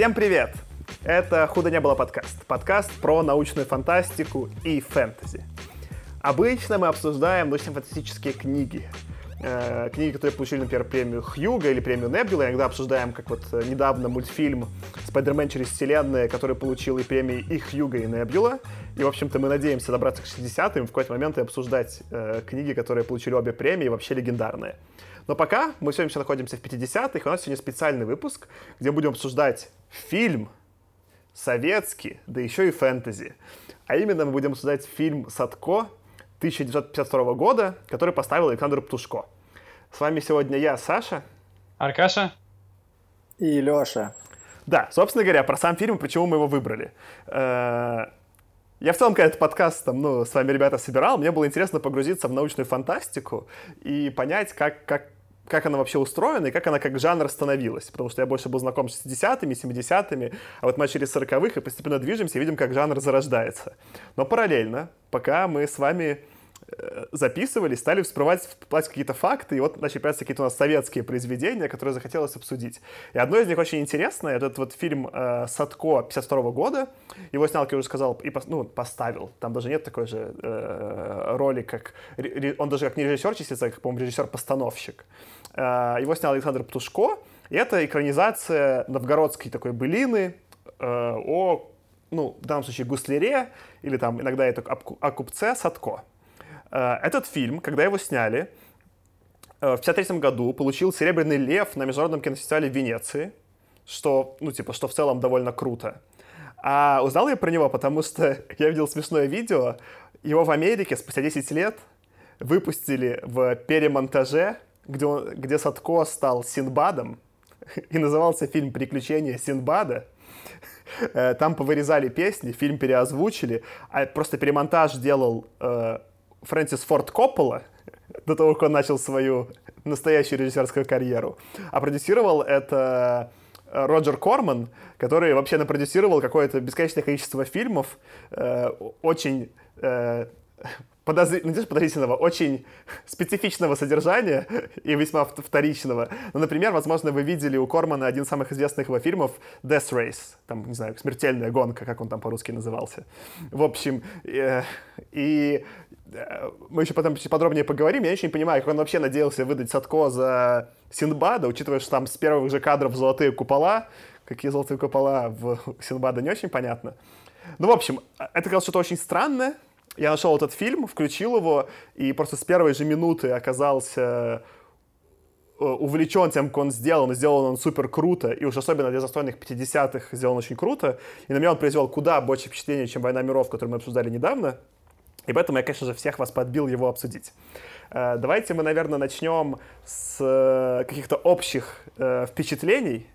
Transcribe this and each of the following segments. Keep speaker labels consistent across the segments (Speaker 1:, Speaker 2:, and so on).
Speaker 1: Всем привет! Это «Худо не было» подкаст. Подкаст про научную фантастику и фэнтези. Обычно мы обсуждаем научно-фантастические книги. Э, книги, которые получили, например, премию Хьюга или премию Небюла. Иногда обсуждаем, как вот э, недавно мультфильм «Спайдермен через вселенные», который получил и премии и Хьюга, и Небюла. И, в общем-то, мы надеемся добраться к 60-м в какой-то момент и обсуждать э, книги, которые получили обе премии, вообще легендарные. Но пока мы сегодня еще находимся в 50-х, у нас сегодня специальный выпуск, где будем обсуждать фильм советский, да еще и фэнтези. А именно мы будем обсуждать фильм «Садко» 1952 года, который поставил Александр Птушко. С вами сегодня я, Саша.
Speaker 2: Аркаша.
Speaker 3: И Леша.
Speaker 1: Да, собственно говоря, про сам фильм, почему мы его выбрали. Я в целом, когда этот подкаст там, ну, с вами, ребята, собирал, мне было интересно погрузиться в научную фантастику и понять, как, как, как она вообще устроена и как она как жанр становилась. Потому что я больше был знаком с 60-ми, 70-ми, а вот мы через 40-х и постепенно движемся и видим, как жанр зарождается. Но параллельно, пока мы с вами записывали, стали всплывать, всплывать какие-то факты, и вот начали появляться какие-то у нас советские произведения, которые захотелось обсудить. И одно из них очень интересное, этот вот фильм э, «Садко» 52 года, его снял, как я уже сказал, и ну, поставил, там даже нет такой же э, роли, как, он даже как не режиссер числится, а как, по-моему, режиссер-постановщик. Э, его снял Александр Птушко, и это экранизация новгородской такой былины э, о ну, в данном случае гусляре, или там иногда это о купце Садко. Э, этот фильм, когда его сняли, э, в 1953 году получил «Серебряный лев» на Международном кинофестивале в Венеции, что, ну, типа, что в целом довольно круто. А узнал я про него, потому что я видел смешное видео. Его в Америке спустя 10 лет выпустили в перемонтаже, где, он, где Садко стал Синбадом, и назывался фильм «Приключения Синбада». Э, там повырезали песни, фильм переозвучили, а просто перемонтаж делал Фрэнсис Форд Коппола, до того, как он начал свою настоящую режиссерскую карьеру. А продюсировал это э, Роджер Корман, который вообще напродюсировал какое-то бесконечное количество фильмов, э, очень э, подозр... ну, подозрительного, очень специфичного содержания и весьма вторичного. Ну, например, возможно, вы видели у Кормана один из самых известных его фильмов Death Race, там, не знаю, «Смертельная гонка», как он там по-русски назывался. В общем, э, и э, мы еще потом подробнее поговорим. Я очень не понимаю, как он вообще надеялся выдать Садко за Синбада, учитывая, что там с первых же кадров золотые купола. Какие золотые купола в Синбада не очень понятно. Ну, в общем, это казалось что-то очень странное, я нашел этот фильм, включил его, и просто с первой же минуты оказался э, увлечен тем, как он сделан, сделан он супер круто, и уж особенно для застойных 50-х сделан очень круто, и на меня он произвел куда больше впечатления, чем «Война миров», которую мы обсуждали недавно, и поэтому я, конечно же, всех вас подбил его обсудить. Э, давайте мы, наверное, начнем с э, каких-то общих впечатлений.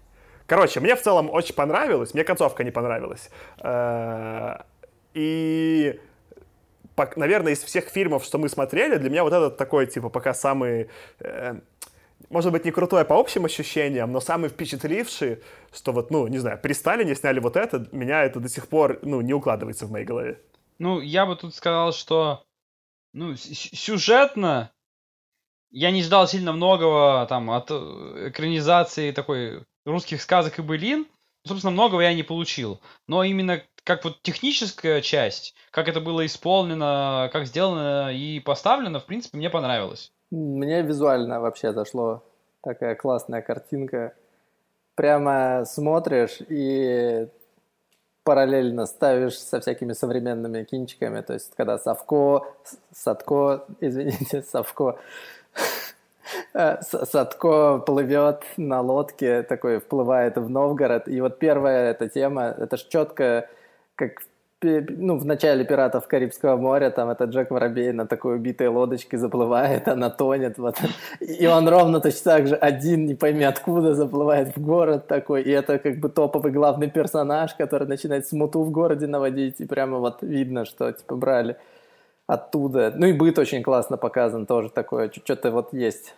Speaker 1: Короче, мне в целом очень понравилось, мне концовка не понравилась. И наверное, из всех фильмов, что мы смотрели, для меня вот этот такой, типа, пока самый... Э, может быть, не крутой по общим ощущениям, но самый впечатливший, что вот, ну, не знаю, при Сталине сняли вот это, меня это до сих пор, ну, не укладывается в моей голове.
Speaker 2: Ну, я бы тут сказал, что, ну, сюжетно я не ждал сильно многого там от э, экранизации такой русских сказок и былин. Собственно, многого я не получил. Но именно как вот техническая часть, как это было исполнено, как сделано и поставлено, в принципе, мне понравилось.
Speaker 3: Мне визуально вообще зашло такая классная картинка. Прямо смотришь и параллельно ставишь со всякими современными кинчиками. То есть, когда Савко, Садко, извините, Савко, э, Садко плывет на лодке, такой вплывает в Новгород. И вот первая эта тема, это ж четко как ну, в начале «Пиратов Карибского моря», там этот Джек Воробей на такой убитой лодочке заплывает, она тонет, вот. И он ровно точно так же один, не пойми откуда, заплывает в город такой, и это как бы топовый главный персонаж, который начинает смуту в городе наводить, и прямо вот видно, что, типа, брали оттуда. Ну и быт очень классно показан тоже такое, что-то вот есть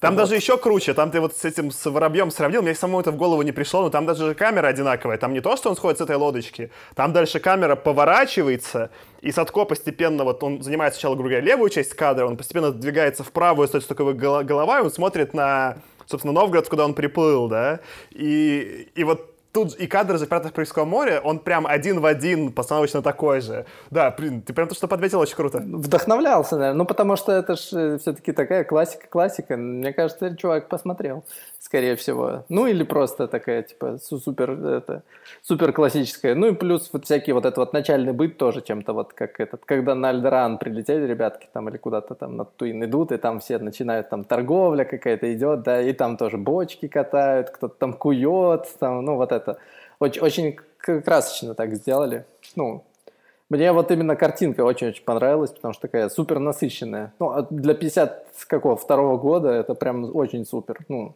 Speaker 1: там вот. даже еще круче, там ты вот с этим с воробьем сравнил, мне самому это в голову не пришло, но там даже камера одинаковая. Там не то, что он сходит с этой лодочки, там дальше камера поворачивается, и Садко постепенно, вот он занимает сначала, грубо говоря, левую часть кадра, он постепенно двигается в правую, остается только голова, и он смотрит на собственно, Новгород, куда он приплыл, да, и, и вот тут и кадр из «Пиратов Карибского моря», он прям один в один постановочно такой же. Да, блин, ты прям то, что подметил, очень круто.
Speaker 3: Вдохновлялся, наверное. Ну, потому что это же все-таки такая классика-классика. Мне кажется, чувак посмотрел, скорее всего. Ну, или просто такая, типа, супер, это, супер классическая. Ну, и плюс вот всякий вот этот вот начальный быт тоже чем-то вот как этот, когда на Альдеран прилетели ребятки там или куда-то там на Туин идут, и там все начинают, там торговля какая-то идет, да, и там тоже бочки катают, кто-то там кует, там, ну, вот это это очень, очень красочно так сделали. Ну, мне вот именно картинка очень-очень понравилась, потому что такая супер насыщенная. Ну, а для 50 какого второго года это прям очень супер. Ну,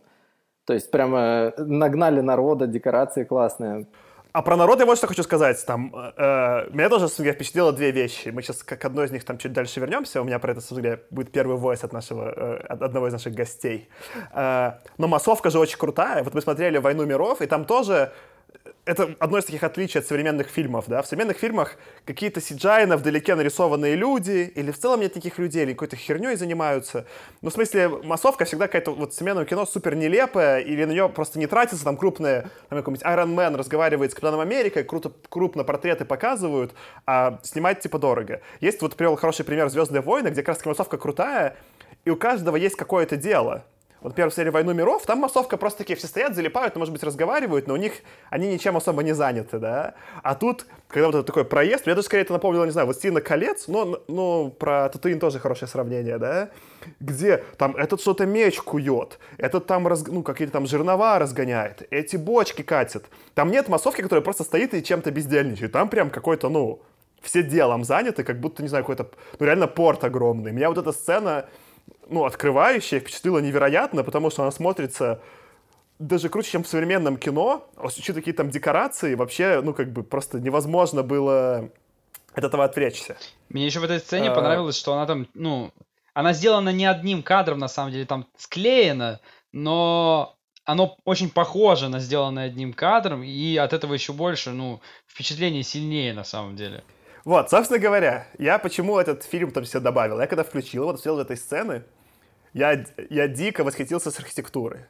Speaker 3: то есть прямо нагнали народа, декорации классные.
Speaker 1: А про народ я вот что хочу сказать. Там, э, меня тоже я впечатлило две вещи. Мы сейчас к одной из них там чуть дальше вернемся. У меня про это судья будет первый войс от нашего, э, от одного из наших гостей. Э, но массовка же очень крутая. Вот мы смотрели «Войну миров», и там тоже это одно из таких отличий от современных фильмов, да. В современных фильмах какие-то CGI вдалеке нарисованные люди, или в целом нет никаких людей, или какой-то херней занимаются. Ну, в смысле, массовка всегда какая-то вот современное кино супер нелепая, или на нее просто не тратится, там крупные, там какой-нибудь Iron Man разговаривает с Капитаном Америкой, круто, крупно портреты показывают, а снимать типа дорого. Есть вот привел хороший пример «Звездные войны», где как раз массовка крутая, и у каждого есть какое-то дело. Вот, в серии «Войну миров» там массовка просто такие все стоят, залипают, ну, может быть, разговаривают, но у них, они ничем особо не заняты, да. А тут, когда вот этот такой проезд, мне даже скорее это напомнило, не знаю, вот «Стена колец», но, ну, про Татуин тоже хорошее сравнение, да, где там этот что-то меч кует, этот там, раз, ну, какие-то там жернова разгоняет, эти бочки катит. Там нет массовки, которая просто стоит и чем-то бездельничает. Там прям какой-то, ну, все делом заняты, как будто, не знаю, какой-то, ну, реально порт огромный. Меня вот эта сцена ну, открывающая, впечатлила невероятно, потому что она смотрится даже круче, чем в современном кино. Учитывая какие там декорации, вообще, ну, как бы просто невозможно было от этого отвлечься.
Speaker 2: Мне еще в этой сцене а... понравилось, что она там, ну, она сделана не одним кадром, на самом деле, там склеена, но оно очень похоже на сделанное одним кадром, и от этого еще больше, ну, впечатление сильнее на самом деле.
Speaker 1: Вот, собственно говоря, я почему этот фильм там все добавил? Я когда включил, вот смотрел этой сцены, я, я дико восхитился с архитектурой.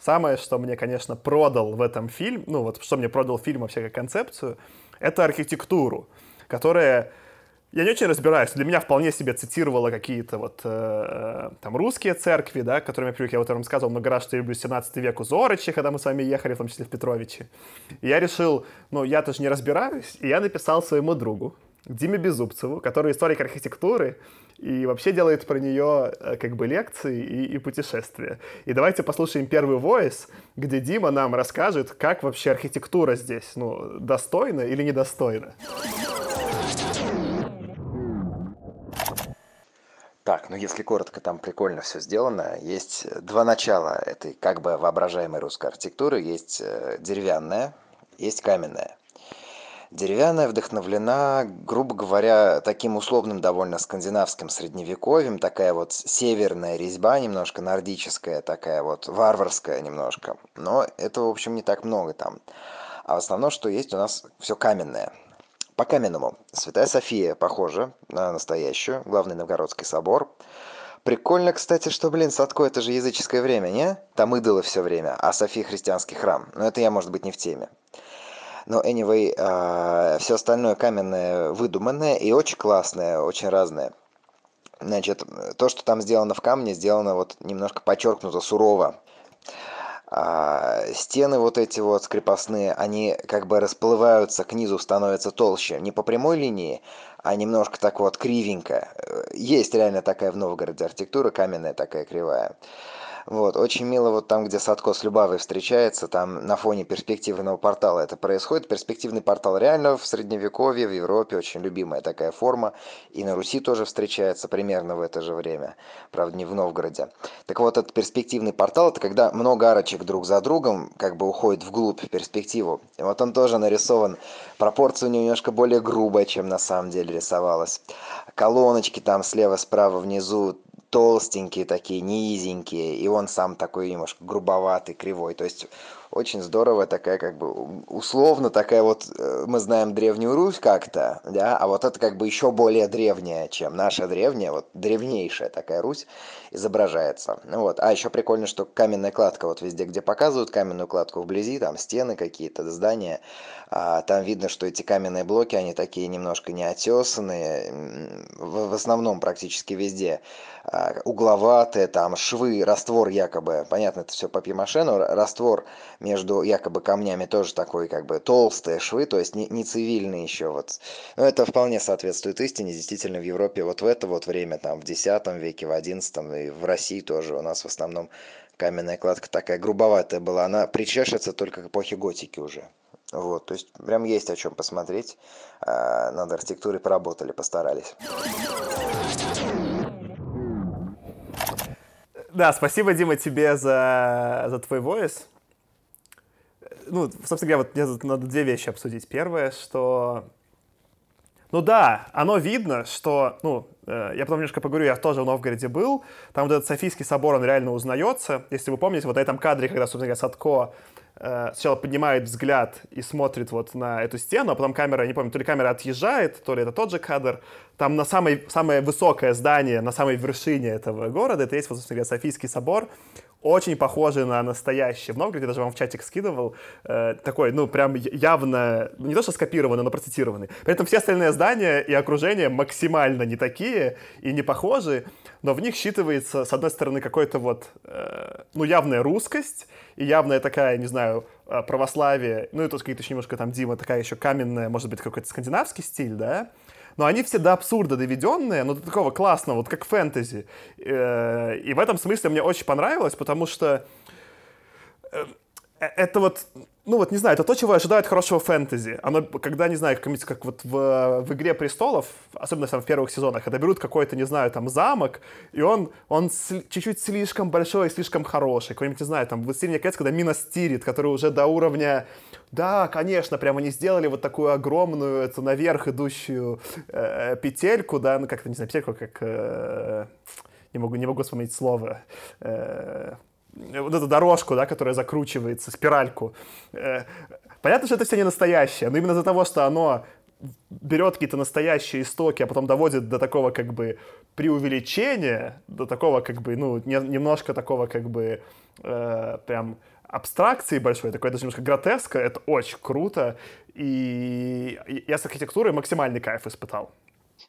Speaker 1: Самое, что мне, конечно, продал в этом фильм, ну вот что мне продал фильм вообще как концепцию, это архитектуру, которая я не очень разбираюсь. Для меня вполне себе цитировала какие-то вот э, там русские церкви, да, к которым я привык. Я вот вам сказал много раз, что я люблю 17 век у Зорычи, когда мы с вами ехали, в том числе в Петровичи. И я решил, ну, я тоже не разбираюсь, и я написал своему другу, Диме Безубцеву, который историк архитектуры и вообще делает про нее э, как бы лекции и, и путешествия. И давайте послушаем первый войс, где Дима нам расскажет, как вообще архитектура здесь, ну, достойна или недостойна.
Speaker 4: Так, ну если коротко, там прикольно все сделано. Есть два начала этой как бы воображаемой русской архитектуры. Есть э, деревянная, есть каменная. Деревянная вдохновлена, грубо говоря, таким условным довольно скандинавским средневековьем, такая вот северная резьба, немножко нордическая, такая вот варварская немножко. Но этого, в общем, не так много там. А в основном, что есть у нас все каменное. По каменному. Святая София похожа на настоящую, главный Новгородский собор. Прикольно, кстати, что, блин, Садко это же языческое время, не? Там идолы все время, а София христианский храм. Но это я, может быть, не в теме. Но anyway, а, все остальное каменное выдуманное и очень классное, очень разное. Значит, то, что там сделано в камне, сделано вот немножко подчеркнуто сурово. А, стены вот эти вот крепостные, они как бы расплываются к низу, становятся толще. Не по прямой линии, а немножко так вот кривенько. Есть реально такая в Новгороде архитектура, каменная такая кривая. Вот, очень мило вот там, где Садко с Любавой встречается, там на фоне перспективного портала это происходит. Перспективный портал реально в Средневековье, в Европе очень любимая такая форма. И на Руси тоже встречается примерно в это же время. Правда, не в Новгороде. Так вот, этот перспективный портал, это когда много арочек друг за другом как бы уходит вглубь перспективу. И вот он тоже нарисован. Пропорция у него немножко более грубая, чем на самом деле рисовалась. Колоночки там слева, справа, внизу толстенькие такие, низенькие, и он сам такой немножко грубоватый, кривой. То есть очень здорово такая как бы условно такая вот, э, мы знаем Древнюю Русь как-то, да, а вот это как бы еще более древняя, чем наша древняя, вот древнейшая такая Русь изображается. Вот. А еще прикольно, что каменная кладка, вот везде, где показывают каменную кладку вблизи, там стены какие-то, здания, а, там видно, что эти каменные блоки, они такие немножко неотесанные, в, в основном практически везде а, угловатые, там швы, раствор якобы, понятно, это все папье-маше, но раствор между якобы камнями тоже такой как бы толстые швы, то есть не, не цивильные еще вот. Но это вполне соответствует истине, действительно в Европе вот в это вот время, там в X веке, в XI и в России тоже у нас в основном каменная кладка такая грубоватая была, она причешется только к эпохе готики уже. Вот, то есть прям есть о чем посмотреть. А, над архитектурой поработали, постарались.
Speaker 1: Да, спасибо, Дима, тебе за, за твой voice. Ну, собственно говоря, вот мне надо две вещи обсудить. Первое, что... Ну да, оно видно, что, ну, э, я потом немножко поговорю, я тоже в Новгороде был, там вот этот Софийский собор, он реально узнается. Если вы помните, вот на этом кадре, когда, собственно говоря, Садко сначала поднимает взгляд и смотрит вот на эту стену, а потом камера, не помню, то ли камера отъезжает, то ли это тот же кадр. Там на самой, самое высокое здание, на самой вершине этого города, это есть, вот, собственно говоря, Софийский собор, очень похожий на настоящий в Новгороде, даже вам в чатик скидывал, э, такой, ну, прям явно, не то что скопированный, но процитированный. При этом все остальные здания и окружения максимально не такие и не похожи, но в них считывается, с одной стороны, какой-то вот, э, ну, явная русскость, и явная такая, не знаю, э, православие, ну, и тут какие-то еще немножко там, Дима, такая еще каменная, может быть, какой-то скандинавский стиль, да, но они все до абсурда доведенные, но до такого классного, вот как фэнтези. Э, и в этом смысле мне очень понравилось, потому что э, это вот, ну вот, не знаю, это то, чего ожидают хорошего фэнтези. Оно, когда, не знаю, как, как вот в, в «Игре престолов», особенно там в первых сезонах, когда берут какой-то, не знаю, там замок, и он, он чуть-чуть слишком большой и слишком хороший. Какой-нибудь, не знаю, там, «Властелин колец», когда Мина Стирит, который уже до уровня да, конечно, прямо они сделали вот такую огромную, это наверх идущую э, петельку, да, ну как-то, не знаю, петельку, как... Э, не могу, не могу вспомнить слово. Э, вот эту дорожку, да, которая закручивается, спиральку. Э, понятно, что это все не настоящее, но именно из-за того, что оно берет какие-то настоящие истоки, а потом доводит до такого как бы преувеличения, до такого как бы, ну, не, немножко такого как бы э, прям абстракции большой, такой даже немножко гротеска, это очень круто, и я с архитектурой максимальный кайф испытал.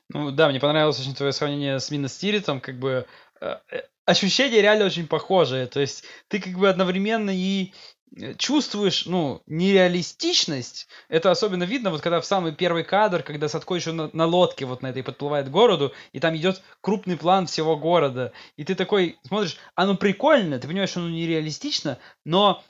Speaker 2: Ну да, мне понравилось очень твое сравнение с Минос Тиритом, как бы э, э, ощущения реально очень похожие, то есть ты как бы одновременно и Э, чувствуешь, ну, нереалистичность. Это особенно видно, вот когда в самый первый кадр, когда Садко еще на, на лодке вот на этой подплывает к городу, и там идет крупный план всего города. И ты такой смотришь, оно прикольно, ты понимаешь, что оно нереалистично, но а,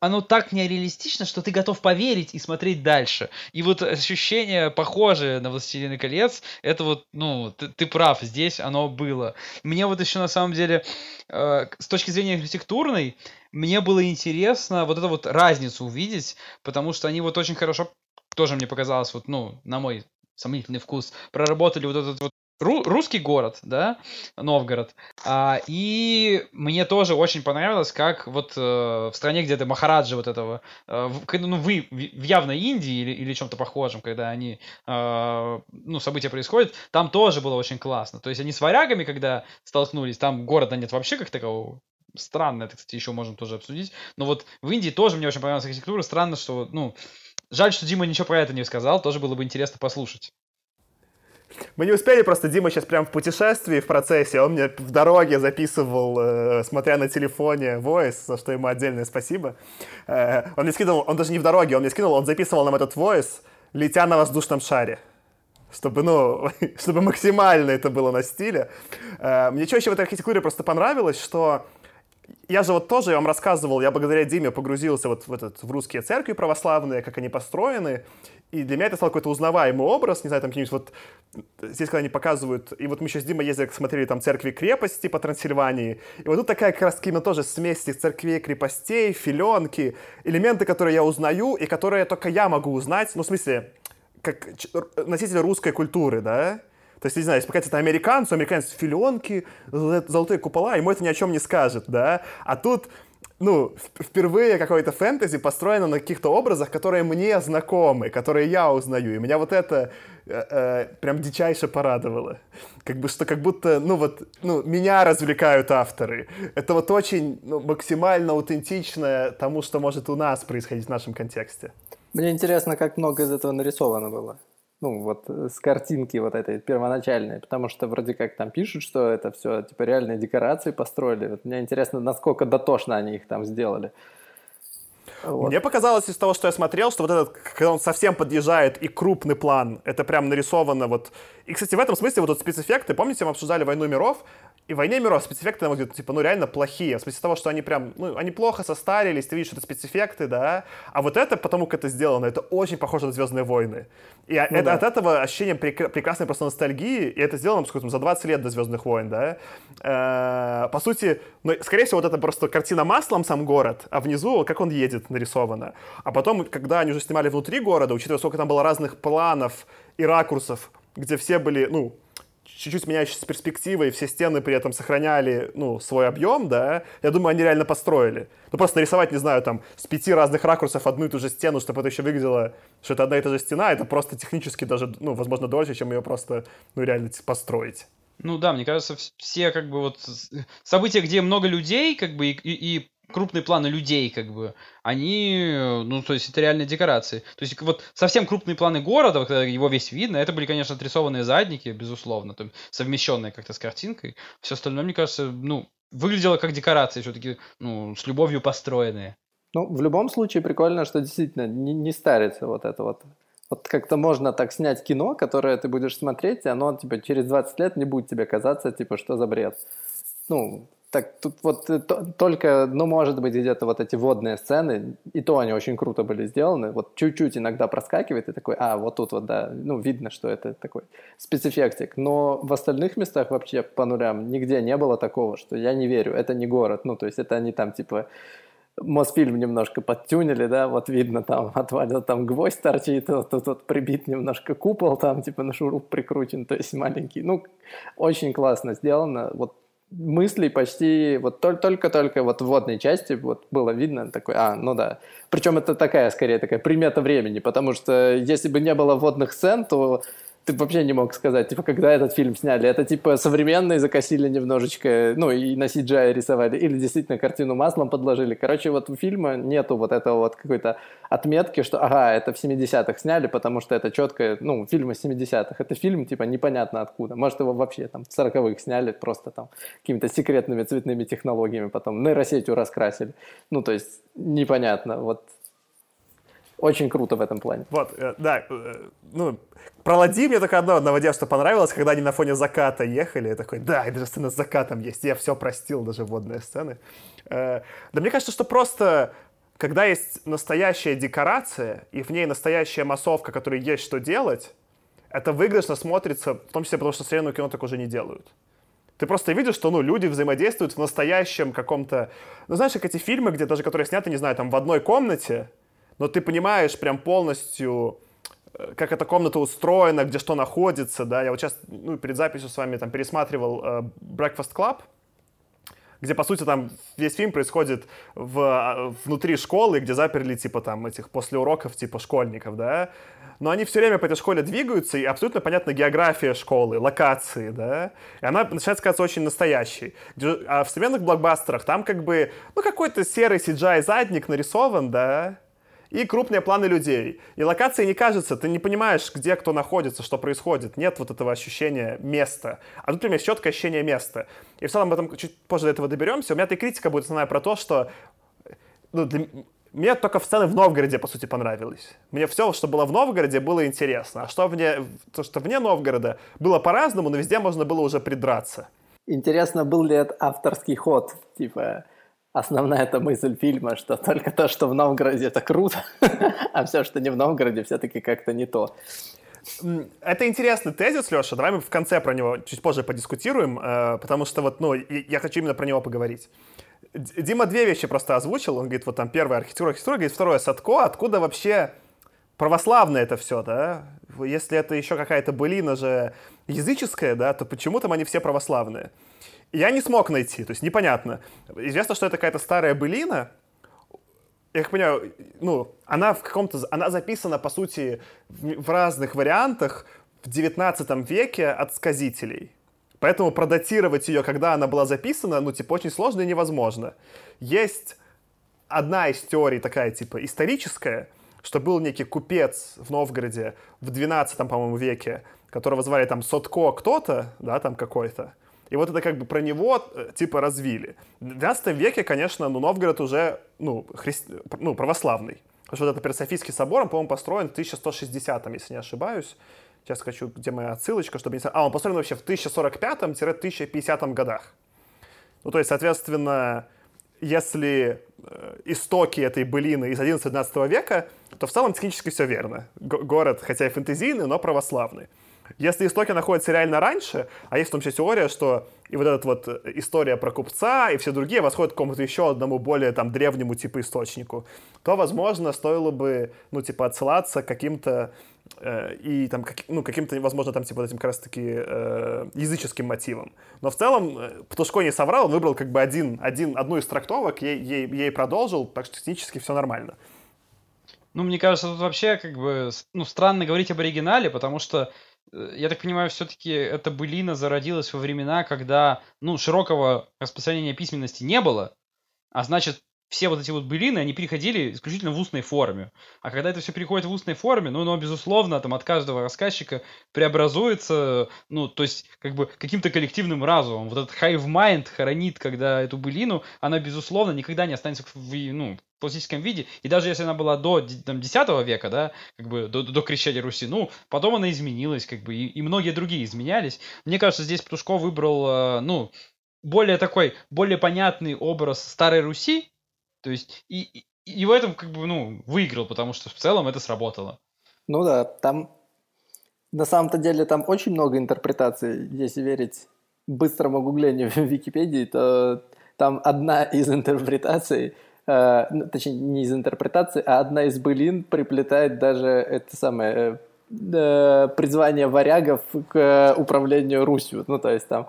Speaker 2: оно так нереалистично, что ты готов поверить и смотреть дальше. И вот ощущение похожее на «Властелины колец», это вот, ну, ты, ты прав, здесь оно было. Мне вот еще на самом деле, э, с точки зрения архитектурной, мне было интересно вот эту вот разницу увидеть, потому что они вот очень хорошо, тоже мне показалось, вот, ну, на мой сомнительный вкус, проработали вот этот вот ру- русский город, да, Новгород. А, и мне тоже очень понравилось, как вот э, в стране, где то Махараджа вот этого, э, в, ну, вы в явной Индии или, или чем-то похожем, когда они, э, ну, события происходят, там тоже было очень классно. То есть они с варягами, когда столкнулись, там города нет вообще как такового. Странно, это, кстати, еще можем тоже обсудить. Но вот в Индии тоже мне очень понравилась архитектура. Странно, что, ну, жаль, что Дима ничего про это не сказал. Тоже было бы интересно послушать.
Speaker 1: Мы не успели, просто Дима сейчас прям в путешествии, в процессе, он мне в дороге записывал, э, смотря на телефоне, voice, за что ему отдельное спасибо. Э, он мне скидывал, он даже не в дороге, он мне скинул, он записывал нам этот voice, летя на воздушном шаре. Чтобы, ну, чтобы максимально это было на стиле. Э, мне что еще в этой архитектуре просто понравилось, что я же вот тоже я вам рассказывал, я благодаря Диме погрузился вот в, этот, в русские церкви православные, как они построены, и для меня это стал какой-то узнаваемый образ, не знаю, там какие-нибудь вот, здесь когда они показывают, и вот мы еще с Димой ездили, смотрели там церкви-крепости по Трансильвании, и вот тут такая как раз именно тоже смесь этих церквей, крепостей, филенки, элементы, которые я узнаю, и которые только я могу узнать, ну, в смысле, как носитель русской культуры, да, то есть, не знаю, если показать это американцу, американец филенки, золотые купола, ему это ни о чем не скажет, да, а тут ну, впервые какое-то фэнтези построено на каких-то образах, которые мне знакомы, которые я узнаю. И меня вот это э, э, прям дичайше порадовало. Как бы, что как будто, ну вот, ну, меня развлекают авторы. Это вот очень ну, максимально аутентичное тому, что может у нас происходить в нашем контексте.
Speaker 3: Мне интересно, как много из этого нарисовано было ну, вот э, с картинки вот этой первоначальной, потому что вроде как там пишут, что это все, типа, реальные декорации построили. Вот мне интересно, насколько дотошно они их там сделали.
Speaker 1: Вот. Мне показалось из того, что я смотрел, что вот этот, когда он совсем подъезжает и крупный план, это прям нарисовано вот... И, кстати, в этом смысле вот этот спецэффекты, помните, мы обсуждали «Войну миров», и в «Войне миров» спецэффекты там выглядят, типа, ну, реально плохие. В смысле того, что они прям, ну, они плохо состарились, ты видишь, что это спецэффекты, да. А вот это, потому как это сделано, это очень похоже на «Звездные войны». И ну, это, да. от этого ощущение прек- прекрасной просто ностальгии, и это сделано, сколько за 20 лет до «Звездных войн», да. Э-э- по сути, ну, скорее всего, вот это просто картина маслом сам город, а внизу, как он едет, нарисовано. А потом, когда они уже снимали внутри города, учитывая, сколько там было разных планов и ракурсов, где все были, ну, чуть-чуть меняющейся перспективой, все стены при этом сохраняли, ну, свой объем, да, я думаю, они реально построили. Ну, просто нарисовать, не знаю, там, с пяти разных ракурсов одну и ту же стену, чтобы это еще выглядело, что это одна и та же стена, это просто технически даже, ну, возможно, дольше, чем ее просто, ну, реально построить.
Speaker 2: Ну да, мне кажется, все как бы вот события, где много людей, как бы и, и, и крупные планы людей, как бы, они, ну, то есть это реальные декорации. То есть вот совсем крупные планы города, когда его весь видно, это были, конечно, отрисованные задники, безусловно, там, совмещенные как-то с картинкой. Все остальное, мне кажется, ну, выглядело как декорации все-таки, ну, с любовью построенные.
Speaker 3: Ну, в любом случае прикольно, что действительно не, не старится вот это вот. Вот как-то можно так снять кино, которое ты будешь смотреть, и оно, типа, через 20 лет не будет тебе казаться, типа, что за бред. Ну, так тут вот э, только, ну, может быть, где-то вот эти водные сцены, и то они очень круто были сделаны. Вот чуть-чуть иногда проскакивает и такой, а, вот тут вот, да, ну, видно, что это такой спецэффектик. Но в остальных местах вообще по нулям нигде не было такого, что я не верю, это не город. Ну, то есть это они там, типа, Мосфильм немножко подтюнили, да, вот видно там, отвалил там гвоздь торчит, вот тут вот прибит немножко купол, там типа на шуруп прикручен, то есть маленький. Ну, очень классно сделано, вот мыслей почти вот только-только вот в водной части вот было видно такой, а, ну да. Причем это такая, скорее, такая примета времени, потому что если бы не было водных сцен, то ты вообще не мог сказать, типа, когда этот фильм сняли. Это, типа, современные закосили немножечко, ну, и на CGI рисовали, или действительно картину маслом подложили. Короче, вот у фильма нету вот этого вот какой-то отметки, что, ага, это в 70-х сняли, потому что это четко, ну, фильм из 70-х. Это фильм, типа, непонятно откуда. Может, его вообще там в 40-х сняли просто там какими-то секретными цветными технологиями, потом нейросетью раскрасили. Ну, то есть, непонятно. Вот очень круто в этом плане.
Speaker 1: Вот, э, да, э, ну, про Лади мне только одно одного что понравилось, когда они на фоне заката ехали, я такой, да, даже сцена с закатом есть, я все простил, даже водные сцены. Э, да мне кажется, что просто когда есть настоящая декорация, и в ней настоящая массовка, которой есть что делать, это выигрышно смотрится, в том числе потому, что современное кино так уже не делают. Ты просто видишь, что ну, люди взаимодействуют в настоящем каком-то... Ну, знаешь, как эти фильмы, где даже которые сняты, не знаю, там в одной комнате, но ты понимаешь прям полностью, э, как эта комната устроена, где что находится, да. Я вот сейчас, ну, перед записью с вами там пересматривал э, Breakfast Club, где, по сути, там весь фильм происходит в, а, внутри школы, где заперли, типа, там, этих после уроков, типа, школьников, да, но они все время по этой школе двигаются, и абсолютно понятна география школы, локации, да, и она начинает казаться очень настоящей. А в современных блокбастерах там как бы, ну, какой-то серый CGI-задник нарисован, да, и крупные планы людей. И локации не кажется, ты не понимаешь, где кто находится, что происходит. Нет вот этого ощущения места. А тут у меня четкое ощущение места. И в целом этом чуть позже до этого доберемся. У меня эта критика будет основная про то, что ну, для... мне только сцены в Новгороде, по сути, понравились. Мне все, что было в Новгороде, было интересно. А что вне, то, что вне Новгорода, было по-разному, но везде можно было уже придраться.
Speaker 3: Интересно, был ли это авторский ход? Типа, основная эта мысль фильма, что только то, что в Новгороде, это круто, а все, что не в Новгороде, все-таки как-то не то.
Speaker 1: Это интересный тезис, Леша. Давай мы в конце про него чуть позже подискутируем, э, потому что вот, ну, я хочу именно про него поговорить. Дима две вещи просто озвучил. Он говорит, вот там первая архитектура, архитектура, говорит, второе Садко. Откуда вообще православное это все, да? Если это еще какая-то былина же языческая, да, то почему там они все православные? Я не смог найти, то есть непонятно. Известно, что это какая-то старая былина, я как понимаю, ну, она в каком-то, она записана, по сути, в, в разных вариантах в 19 веке от сказителей. Поэтому продатировать ее, когда она была записана, ну, типа, очень сложно и невозможно. Есть одна из теорий такая, типа, историческая, что был некий купец в Новгороде в 12, по-моему, веке, которого звали там Сотко кто-то, да, там какой-то. И вот это как бы про него э, типа развили. В 12 веке, конечно, ну, Новгород уже ну, хри... ну, православный. Потому что вот этот Персофийский собор, по-моему, построен в 1160 если не ошибаюсь. Сейчас хочу, где моя отсылочка, чтобы не... А, он построен вообще в 1045-1050 годах. Ну, то есть, соответственно, если э, истоки этой былины из 11-12 века, то в целом технически все верно. Г- город, хотя и фэнтезийный, но православный. Если истоки находятся реально раньше, а есть в том числе теория, что и вот эта вот э, история про купца и все другие восходят к какому-то еще одному более там древнему типа источнику, то, возможно, стоило бы, ну, типа, отсылаться к каким-то э, и там, ну, каким-то, возможно, там, типа, вот этим как раз-таки э, языческим мотивом. Но в целом э, Птушко не соврал, он выбрал как бы один, один, одну из трактовок, ей, ей, ей продолжил, так что технически все нормально.
Speaker 2: Ну, мне кажется, тут вообще как бы ну, странно говорить об оригинале, потому что я так понимаю, все-таки эта былина зародилась во времена, когда, ну, широкого распространения письменности не было, а значит, все вот эти вот былины, они переходили исключительно в устной форме. А когда это все переходит в устной форме, ну, оно, безусловно, там от каждого рассказчика преобразуется, ну, то есть, как бы, каким-то коллективным разумом. Вот этот hive mind хоронит, когда эту былину, она, безусловно, никогда не останется в, ну, в классическом виде. И даже если она была до там, 10 века, да, как бы, до, до крещения Руси, ну, потом она изменилась, как бы, и, и многие другие изменялись. Мне кажется, здесь Птушков выбрал, э, ну, более такой, более понятный образ Старой Руси, то есть, и, и, в этом как бы, ну, выиграл, потому что в целом это сработало.
Speaker 3: Ну да, там на самом-то деле там очень много интерпретаций, если верить быстрому гуглению в Википедии, то там одна из интерпретаций, э, ну, точнее, не из интерпретаций, а одна из былин приплетает даже это самое э, э призвание варягов к управлению Русью. Ну, то есть там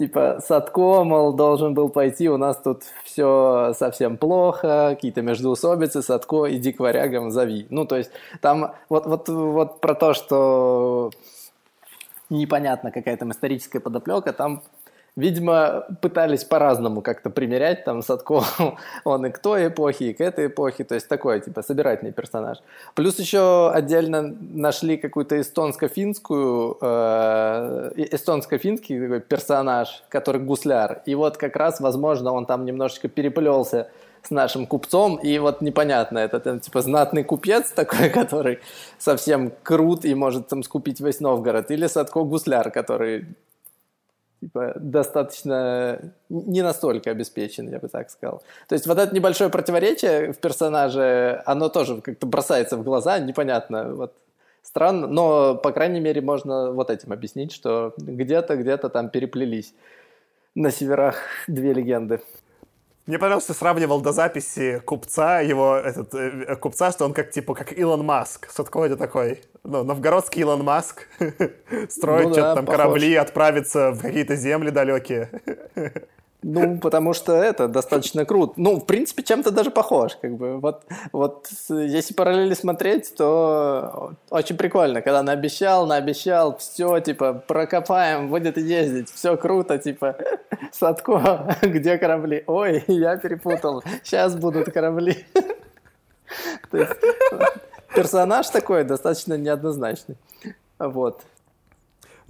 Speaker 3: типа Садко, мол, должен был пойти, у нас тут все совсем плохо, какие-то междуусобицы, Садко, иди к варягам, зови. Ну, то есть там вот, вот, вот про то, что непонятно какая там историческая подоплека, там Видимо, пытались по-разному как-то примерять там Садко, он и к той эпохи, и к этой эпохе, то есть такой, типа, собирательный персонаж. Плюс еще отдельно нашли какую-то эстонско-финскую, э, эстонско-финский такой персонаж, который гусляр. И вот как раз, возможно, он там немножечко переплелся с нашим купцом, и вот непонятно, это, это типа знатный купец такой, который совсем крут и может там скупить весь Новгород, или Садко Гусляр, который типа, достаточно не настолько обеспечен, я бы так сказал. То есть вот это небольшое противоречие в персонаже, оно тоже как-то бросается в глаза, непонятно, вот странно, но, по крайней мере, можно вот этим объяснить, что где-то, где-то там переплелись на северах две легенды.
Speaker 1: Мне понравилось, что сравнивал до записи купца, его, этот, э, купца, что он как, типа, как Илон Маск. Что такое такой, ну, новгородский Илон Маск. Строит ну, что-то да, там похож. корабли, отправиться в какие-то земли далекие.
Speaker 3: Ну, потому что это достаточно круто. Ну, в принципе, чем-то даже похож. Как бы. вот, вот если параллели смотреть, то очень прикольно. Когда наобещал, наобещал, все, типа, прокопаем, будет ездить, все круто, типа, Садко, где корабли? Ой, я перепутал, сейчас будут корабли. То есть, персонаж такой достаточно неоднозначный. Вот.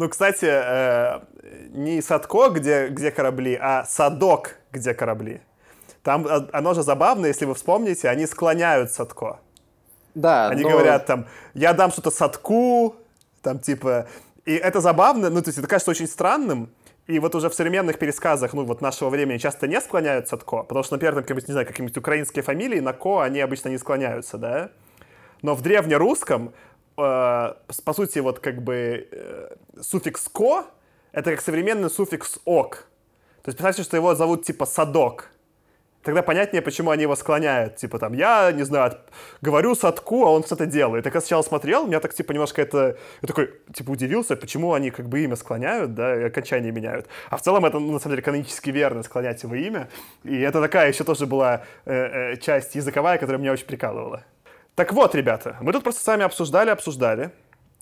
Speaker 1: Ну, кстати, э, не Садко, где, где корабли, а Садок, где корабли. Там оно же забавно, если вы вспомните, они склоняют Садко.
Speaker 3: Да.
Speaker 1: Они но... говорят там, я дам что-то Садку, там типа... И это забавно, ну, то есть это кажется очень странным, и вот уже в современных пересказах, ну, вот нашего времени часто не склоняются от ко, потому что, например, там, не знаю, какие-нибудь украинские фамилии на ко они обычно не склоняются, да? Но в древнерусском Э, по сути, вот как бы э, суффикс «ко» — это как современный суффикс «ок». То есть представьте, что его зовут типа «садок». тогда понятнее, почему они его склоняют. Типа там, я, не знаю, говорю Садку, а он что-то делает. Так я сначала смотрел, меня так, типа, немножко это... Я такой, типа, удивился, почему они как бы имя склоняют, да, и окончание меняют. А в целом это, ну, на самом деле, канонически верно склонять его имя. И это такая еще тоже была э, э, часть языковая, которая меня очень прикалывала. Так вот, ребята, мы тут просто с вами обсуждали, обсуждали.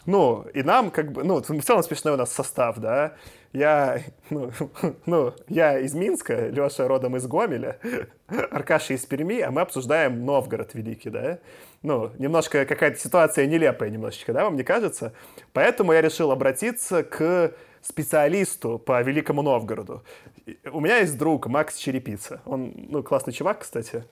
Speaker 1: Ну, и нам как бы, ну, в целом смешной у нас состав, да. Я, ну, ну, я из Минска, Леша родом из Гомеля, Аркаша из Перми, а мы обсуждаем Новгород Великий, да. Ну, немножко какая-то ситуация нелепая немножечко, да, вам не кажется? Поэтому я решил обратиться к специалисту по Великому Новгороду. У меня есть друг Макс Черепица. Он, ну, классный чувак, кстати.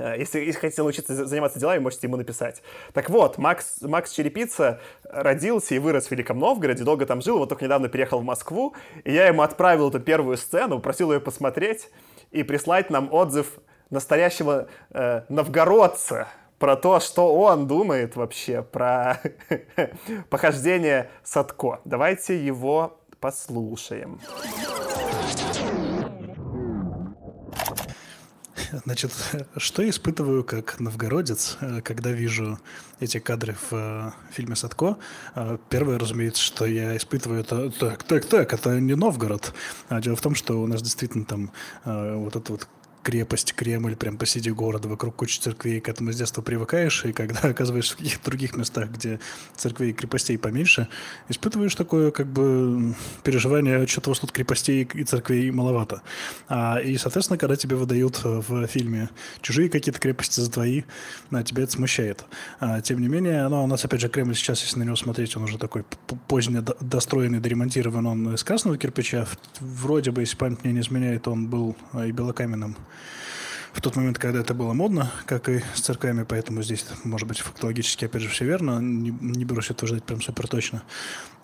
Speaker 1: Э, если, если хотите научиться заниматься делами, можете ему написать. Так вот, Макс, Макс Черепица родился и вырос в Великом Новгороде, долго там жил, вот только недавно переехал в Москву, и я ему отправил эту первую сцену, просил ее посмотреть и прислать нам отзыв настоящего э, новгородца про то, что он думает вообще про похождение Садко. Давайте его послушаем.
Speaker 5: Значит, что я испытываю как новгородец, э, когда вижу эти кадры в э, фильме Садко? Э, первое, разумеется, что я испытываю, это так, так, так, это не Новгород. А дело в том, что у нас действительно там вот это вот крепость, Кремль, прям посреди города, вокруг кучи церквей, к этому с детства привыкаешь, и когда оказываешься в каких-то других местах, где церквей и крепостей поменьше, испытываешь такое, как бы, переживание, что-то вас тут крепостей и церквей маловато. А, и, соответственно, когда тебе выдают в фильме чужие какие-то крепости за твои, а, тебя это смущает. А, тем не менее, ну, у нас, опять же, Кремль сейчас, если на него смотреть, он уже такой поздне достроенный, доремонтирован, он из красного кирпича, вроде бы, если память мне не изменяет, он был а, и белокаменным в тот момент, когда это было модно, как и с церквями, поэтому здесь, может быть, фактологически, опять же, все верно, не, не берусь утверждать прям супер точно.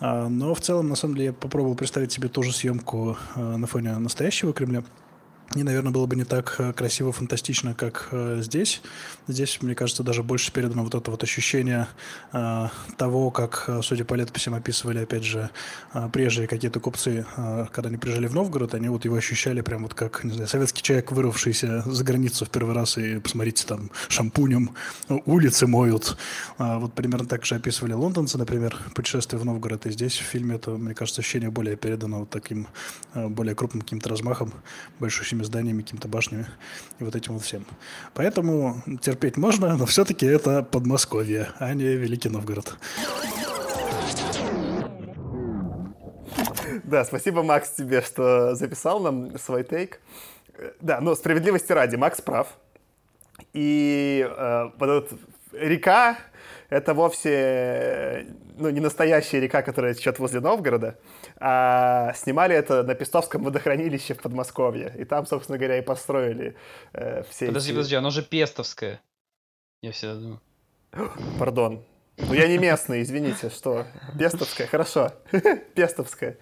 Speaker 5: А, но в целом, на самом деле, я попробовал представить себе ту же съемку а, на фоне настоящего Кремля – и, наверное, было бы не так э, красиво, фантастично, как э, здесь. Здесь, мне кажется, даже больше передано вот это вот ощущение э, того, как, э, судя по летописям, описывали, опять же, э, прежние какие-то купцы, э, когда они приезжали в Новгород, они вот его ощущали прям вот как, не знаю, советский человек, вырвавшийся за границу в первый раз, и, посмотрите, там, шампунем улицы моют. А, вот примерно так же описывали лондонцы, например, путешествие в Новгород. И здесь в фильме это, мне кажется, ощущение более передано вот таким более крупным каким-то размахом, большущими зданиями, какими-то башнями и вот этим вот всем. Поэтому терпеть можно, но все-таки это Подмосковье, а не Великий Новгород.
Speaker 1: Да, спасибо, Макс, тебе, что записал нам свой тейк. Да, но справедливости ради, Макс прав. И э, вот эта река, это вовсе ну, не настоящая река, которая течет возле Новгорода, а снимали это на Пестовском водохранилище в Подмосковье. И там, собственно говоря, и построили э, все
Speaker 2: Подожди,
Speaker 1: эти...
Speaker 2: подожди, оно же Пестовское. Я всегда думаю.
Speaker 1: Пардон. Ну, я не местный, извините, что? Пестовское, хорошо. Пестовское.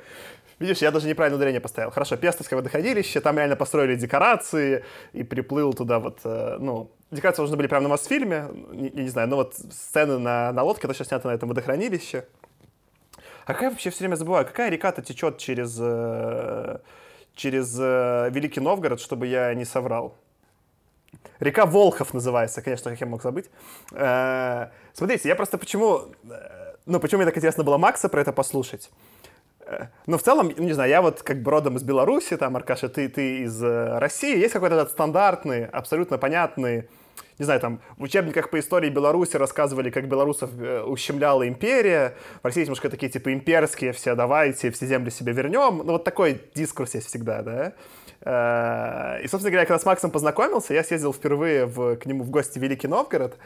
Speaker 1: Видишь, я даже неправильное ударение поставил. Хорошо, Пестовское водохранилище, там реально построили декорации, и приплыл туда вот, э, ну, декорации должны были прямо на Мосфильме, не, не знаю, но вот сцены на, на лодке, сейчас снято на этом водохранилище. А какая вообще все время забываю, какая река-то течет через, э, через э, Великий Новгород, чтобы я не соврал? Река Волхов называется, конечно, как я мог забыть. Смотрите, я просто почему... Ну, почему мне так интересно было Макса про это послушать? Ну, в целом, не знаю, я вот как бы родом из Беларуси, там, Аркаша, ты, ты из России, есть какой-то этот стандартный, абсолютно понятный не знаю, там в учебниках по истории Беларуси рассказывали, как белорусов э, ущемляла империя, в России немножко такие типа имперские все, давайте все земли себе вернем. Ну вот такой дискурс есть всегда, да. Э, и, собственно говоря, когда с Максом познакомился, я съездил впервые в, к нему в гости в Великий Новгород,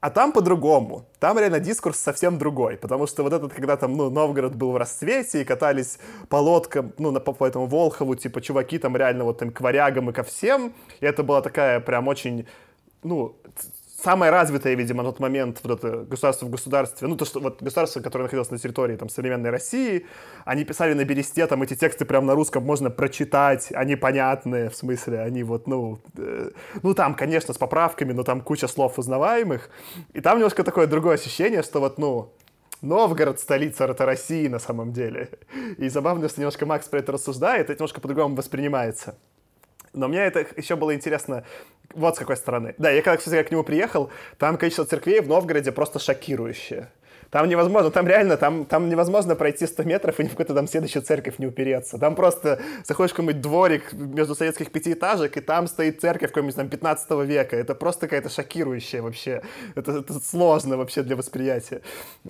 Speaker 1: а там по-другому. Там реально дискурс совсем другой. Потому что вот этот, когда там, ну, Новгород был в расцвете, и катались по лодкам, ну, на, по, по этому Волхову, типа, чуваки там реально вот там к варягам и ко всем. И это была такая прям очень ну, самое развитое, видимо, на тот момент вот это государство в государстве, ну, то, что вот государство, которое находилось на территории там современной России, они писали на бересте, там эти тексты прямо на русском можно прочитать, они понятные, в смысле, они вот, ну, э, ну, там, конечно, с поправками, но там куча слов узнаваемых, и там немножко такое другое ощущение, что вот, ну, Новгород — столица это России на самом деле. И забавно, что немножко Макс про это рассуждает, это немножко по-другому воспринимается. Но мне это еще было интересно вот с какой стороны. Да, я когда, кстати, к нему приехал, там количество церквей в Новгороде просто шокирующее. Там невозможно, там реально, там, там невозможно пройти 100 метров и ни в какую-то там следующую церковь не упереться. Там просто заходишь в какой-нибудь дворик между советских пятиэтажек, и там стоит церковь какой-нибудь там 15 века. Это просто какая-то шокирующая вообще. Это, это сложно вообще для восприятия.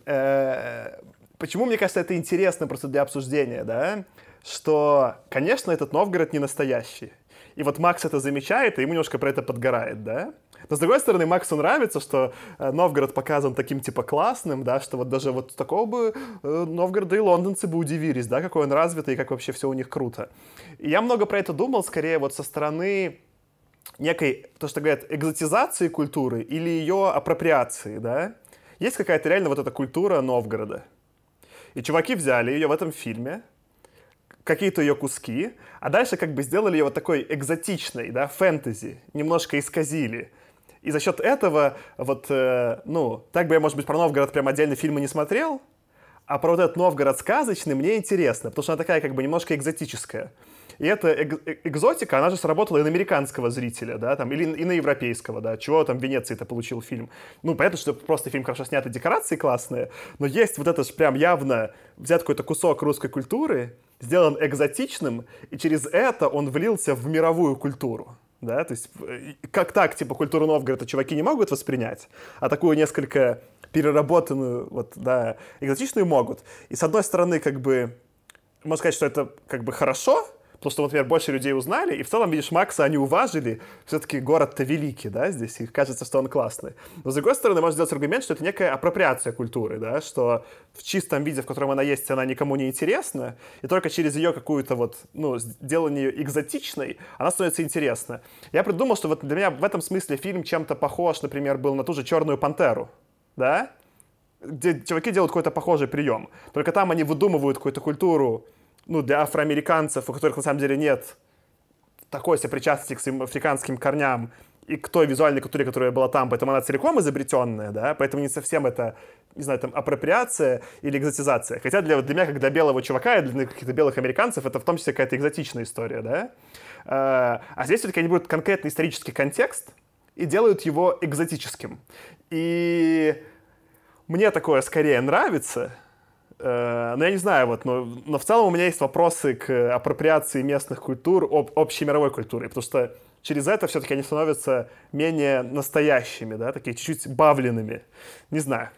Speaker 1: Э, почему, мне кажется, это интересно просто для обсуждения, да? Что, конечно, этот Новгород не настоящий. И вот Макс это замечает, и ему немножко про это подгорает, да? Но, с другой стороны, Максу нравится, что э, Новгород показан таким, типа, классным, да, что вот даже вот такого бы э, Новгорода и лондонцы бы удивились, да, какой он развитый и как вообще все у них круто. И я много про это думал, скорее, вот со стороны некой, то, что говорят, экзотизации культуры или ее апроприации, да. Есть какая-то реально вот эта культура Новгорода. И чуваки взяли ее в этом фильме, какие-то ее куски, а дальше как бы сделали ее вот такой экзотичной, да, фэнтези, немножко исказили. И за счет этого, вот, э, ну, так бы я, может быть, про Новгород прям отдельно фильмы не смотрел, а про вот этот Новгород сказочный мне интересно, потому что она такая как бы немножко экзотическая. И эта э, экзотика, она же сработала и на американского зрителя, да, там, или и на европейского, да, чего там в Венеции-то получил фильм. Ну, понятно, что просто фильм хорошо снят, и декорации классные, но есть вот это же прям явно взят какой-то кусок русской культуры, сделан экзотичным, и через это он влился в мировую культуру да, то есть э, как так, типа, культуру Новгорода чуваки не могут воспринять, а такую несколько переработанную, вот, да, экзотичную могут. И с одной стороны, как бы, можно сказать, что это как бы хорошо, Потому что, например, больше людей узнали, и в целом, видишь, Макса они уважили. Все-таки город-то великий, да, здесь, и кажется, что он классный. Но, с другой стороны, можно сделать аргумент, что это некая апроприация культуры, да, что в чистом виде, в котором она есть, она никому не интересна, и только через ее какую-то вот, ну, сделание экзотичной, она становится интересна. Я придумал, что вот для меня в этом смысле фильм чем-то похож, например, был на ту же «Черную пантеру», да, где чуваки делают какой-то похожий прием. Только там они выдумывают какую-то культуру, ну, для афроамериканцев, у которых на самом деле нет такой сопричастности к африканским корням и к той визуальной культуре, которая была там, поэтому она целиком изобретенная, да, поэтому не совсем это, не знаю, там, апроприация или экзотизация. Хотя для, для меня, как для белого чувака и для каких-то белых американцев, это в том числе какая-то экзотичная история, да. А, а здесь все-таки они берут конкретный исторический контекст и делают его экзотическим. И мне такое скорее нравится, Э, ну, я не знаю, вот, но, но в целом у меня есть вопросы к апроприации местных культур об, общей мировой культуры, потому что через это все-таки они становятся менее настоящими, да, такие чуть-чуть бавленными. Не знаю.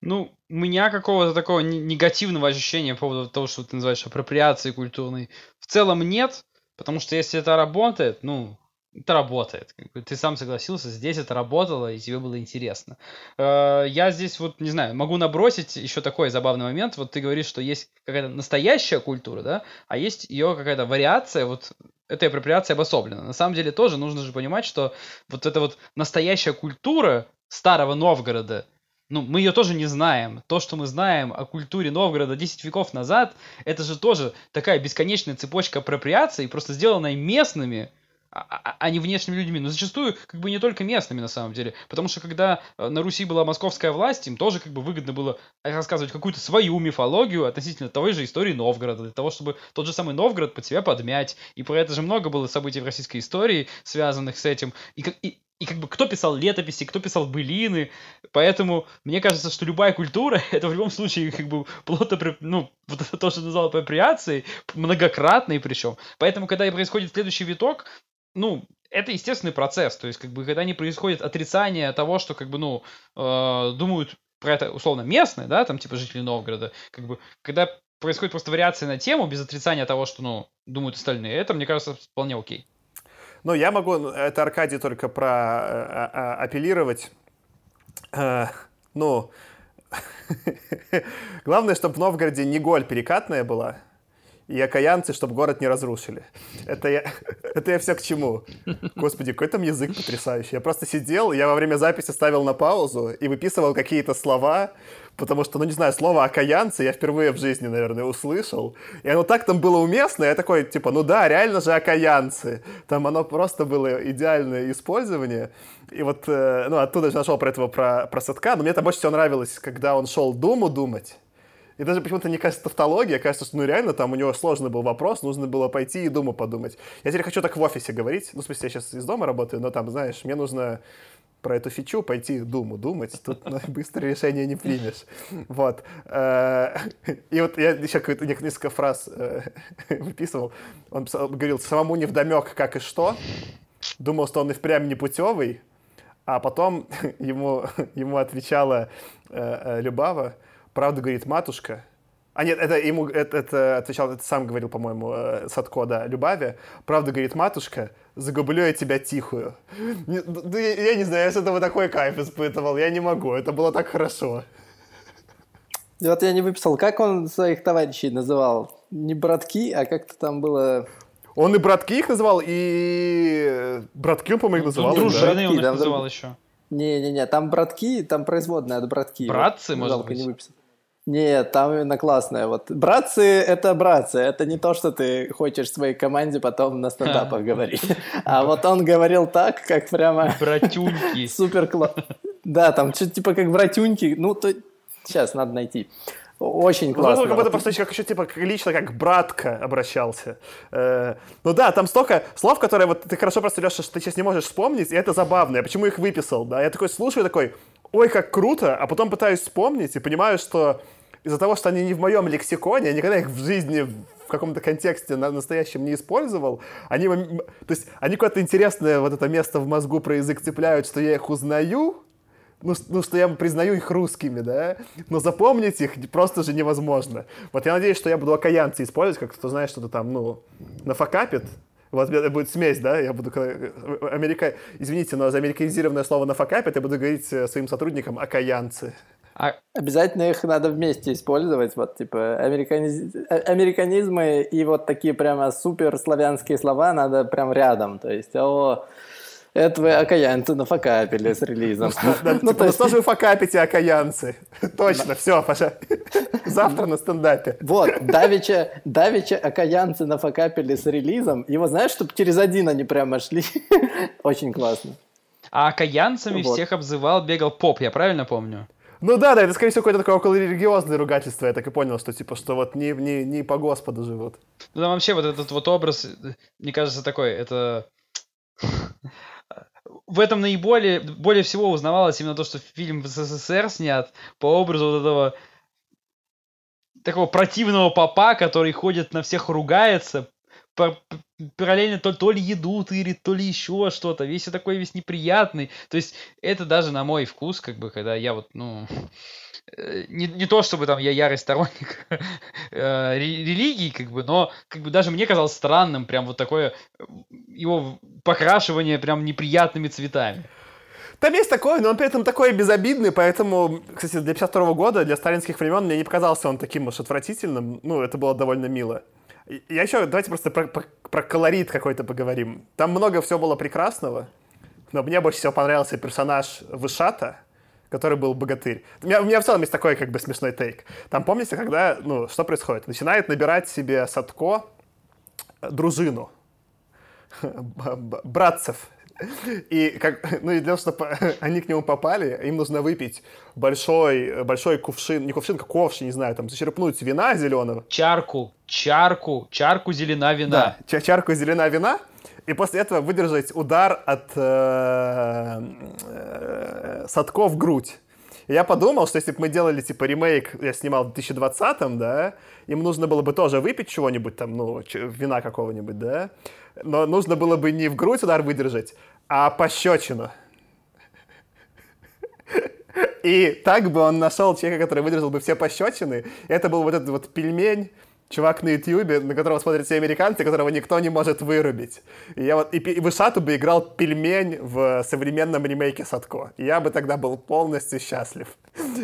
Speaker 2: Ну, у меня какого-то такого негативного ощущения по поводу того, что ты называешь апроприацией культурной, в целом нет, потому что если это работает, ну, это работает. Ты сам согласился, здесь это работало, и тебе было интересно. Э, я здесь вот, не знаю, могу набросить еще такой забавный момент. Вот ты говоришь, что есть какая-то настоящая культура, да, а есть ее какая-то вариация, вот этой апроприация обособлена. На самом деле тоже нужно же понимать, что вот эта вот настоящая культура старого Новгорода, ну, мы ее тоже не знаем. То, что мы знаем о культуре Новгорода 10 веков назад, это же тоже такая бесконечная цепочка апроприации, просто сделанная местными, а, а, а не внешними людьми, но зачастую как бы не только местными на самом деле, потому что когда э, на Руси была московская власть, им тоже как бы выгодно было рассказывать какую-то свою мифологию относительно той же истории Новгорода, для того, чтобы тот же самый Новгород под себя подмять, и про это же много было событий в российской истории, связанных с этим, и, и, и как бы кто писал летописи, кто писал былины, поэтому мне кажется, что любая культура, это в любом случае как бы плотно, ну, вот это то, что назвал апроприацией, многократной причем. Поэтому, когда происходит следующий виток, ну, это естественный процесс. То есть, как бы, когда не происходит отрицание того, что, как бы, ну, э, думают про это условно местные, да, там, типа, жители Новгорода, как бы, когда происходит просто вариация на тему без отрицания того, что, ну, думают остальные, это, мне кажется, вполне окей.
Speaker 1: Ну, я могу, это Аркадий только про а, а, апеллировать. А, ну, главное, чтобы в Новгороде не голь перекатная была, и окаянцы, чтобы город не разрушили. Это я, это я все к чему. Господи, какой там язык потрясающий. Я просто сидел, я во время записи ставил на паузу и выписывал какие-то слова, потому что, ну не знаю, слово «окаянцы» я впервые в жизни, наверное, услышал. И оно так там было уместно, я такой, типа, ну да, реально же окаянцы. Там оно просто было идеальное использование. И вот, э, ну, оттуда же нашел про этого, про, про Садка, но мне это больше всего нравилось, когда он шел Думу думать, И даже почему-то не кажется тавтология, кажется, что ну реально там у него сложный был вопрос, нужно было пойти и дома подумать. Я теперь хочу так в офисе говорить, ну, в смысле, я сейчас из дома работаю, но там, знаешь, мне нужно про эту фичу пойти думу думать, тут ну, быстро решение не примешь. Вот. Э, и вот я еще несколько фраз э, выписывал. Он говорил, самому не вдомек, как и что. Думал, что он и впрямь не путевый, а потом ему, ему отвечала э, Любава, правда говорит матушка, а нет, это ему это, это отвечал, это сам говорил, по-моему, э, Садко, да, Любави. Правда, говорит матушка, загублю я тебя тихую. Не, ну, я, я не знаю, я с этого такой кайф испытывал, я не могу, это было так хорошо.
Speaker 3: Вот я не выписал, как он своих товарищей называл? Не братки, а как-то там было...
Speaker 1: Он и братки их называл, и братки он, по-моему, их называл.
Speaker 2: Дружины он их называл еще.
Speaker 3: Не-не-не, там братки, там производные от братки.
Speaker 2: Братцы, вот, может быть? Не выписал.
Speaker 3: Нет, там именно классная. Вот братцы — это братцы. Это не то, что ты хочешь своей команде потом на стендапах говорить. А вот он говорил так, как прямо...
Speaker 2: Братюньки.
Speaker 3: Супер класс. Да, там что-то типа как братюньки. Ну, то... Сейчас надо найти. Очень классно.
Speaker 1: Ну, как будто просто как еще типа лично как братка обращался. Э, ну да, там столько слов, которые вот ты хорошо просто, Леша, что ты сейчас не можешь вспомнить, и это забавно. Я почему их выписал, да? Я такой слушаю, такой, ой, как круто, а потом пытаюсь вспомнить и понимаю, что из-за того, что они не в моем лексиконе, я никогда их в жизни в каком-то контексте на настоящем не использовал, они, то есть, они какое-то интересное вот это место в мозгу про язык цепляют, что я их узнаю, ну, ну, что я признаю их русскими, да, но запомнить их просто же невозможно. Вот я надеюсь, что я буду окаянцы использовать, как кто знает, что-то там, ну, нафакапит, вот это будет смесь, да, я буду... Америка... Извините, но за американизированное слово нафакапит я буду говорить э, своим сотрудникам окаянцы.
Speaker 3: А... Обязательно их надо вместе использовать, вот типа американиз... Э, американизмы и вот такие прямо супер славянские слова надо прям рядом, то есть о, это вы окаянцы нафакапили с релизом.
Speaker 1: Ну, ну, типа, что же вы факапите, окаянцы? Точно, все, Паша. Завтра на стендапе.
Speaker 3: Вот, Давича, Давича окаянцы нафакапили с релизом. Его знаешь, чтобы через один они прямо шли? Очень классно.
Speaker 2: А окаянцами всех обзывал, бегал поп, я правильно помню?
Speaker 1: Ну да, да, это, скорее всего, какое-то такое околорелигиозное ругательство. Я так и понял, что типа, что вот не, не, не по Господу живут.
Speaker 2: Ну да, вообще вот этот вот образ, мне кажется, такой, это... В этом наиболее, более всего узнавалось именно то, что фильм в СССР снят по образу вот этого такого противного папа, который ходит на всех ругается, параллельно то, то ли еду тырит, то ли еще что-то. Весь такой весь неприятный. То есть это даже на мой вкус, как бы, когда я вот, ну, э, не, не то чтобы там я ярый сторонник э, религии, как бы, но как бы даже мне казалось странным прям вот такое э, его покрашивание прям неприятными цветами.
Speaker 1: Там есть такое, но он при этом такой безобидный, поэтому, кстати, для 52 года, для сталинских времен, мне не показался он таким уж отвратительным. Ну, это было довольно мило. Я еще, давайте просто про, про, про колорит какой-то поговорим. Там много всего было прекрасного, но мне больше всего понравился персонаж Вышата, который был богатырь. У меня, у меня в целом есть такой как бы смешной тейк. Там помните, когда, ну, что происходит? Начинает набирать себе Садко дружину, братцев, и, как, ну и для того, чтобы они к нему попали, им нужно выпить большой, большой кувшин, не кувшин, как ковш, не знаю, там, зачерпнуть вина зеленого.
Speaker 2: Чарку, чарку, чарку зелена вина.
Speaker 1: Да, чарку зелена вина, и после этого выдержать удар от э, э, Садко в грудь. Я подумал, что если бы мы делали, типа, ремейк, я снимал в 2020-м, да, им нужно было бы тоже выпить чего-нибудь там, ну, вина какого-нибудь, да, но нужно было бы не в грудь удар выдержать, а пощечину. И так бы он нашел человека, который выдержал бы все пощечины. Это был вот этот вот пельмень, чувак на Ютьюбе, на которого смотрят все американцы, которого никто не может вырубить. И я вот и, и Вышату бы играл пельмень в современном ремейке Садко. И я бы тогда был полностью счастлив.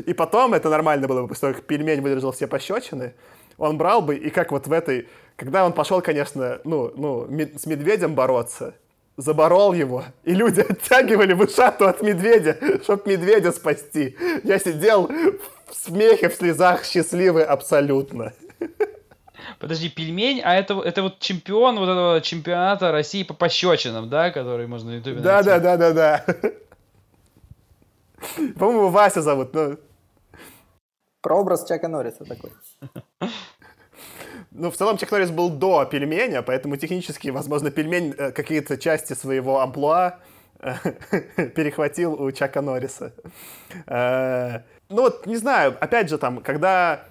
Speaker 1: И потом это нормально было бы, после того, как пельмень выдержал все пощечины, он брал бы, и как вот в этой... Когда он пошел, конечно, ну, ну, с медведем бороться, заборол его, и люди оттягивали вышату от медведя, чтобы медведя спасти. Я сидел в смехе, в слезах, счастливый абсолютно.
Speaker 2: Подожди, пельмень, а это, это вот чемпион вот этого чемпионата России по пощечинам, да, который можно на ютубе
Speaker 1: Да, да, да, да, да. По-моему, Вася зовут, ну...
Speaker 3: Прообраз Чака Норриса такой.
Speaker 1: Ну, в целом, Чак Норрис был до пельменя, поэтому технически, возможно, пельмень э, какие-то части своего амплуа э, перехватил у Чака Норриса. Э, ну вот, не знаю, опять же, там, когда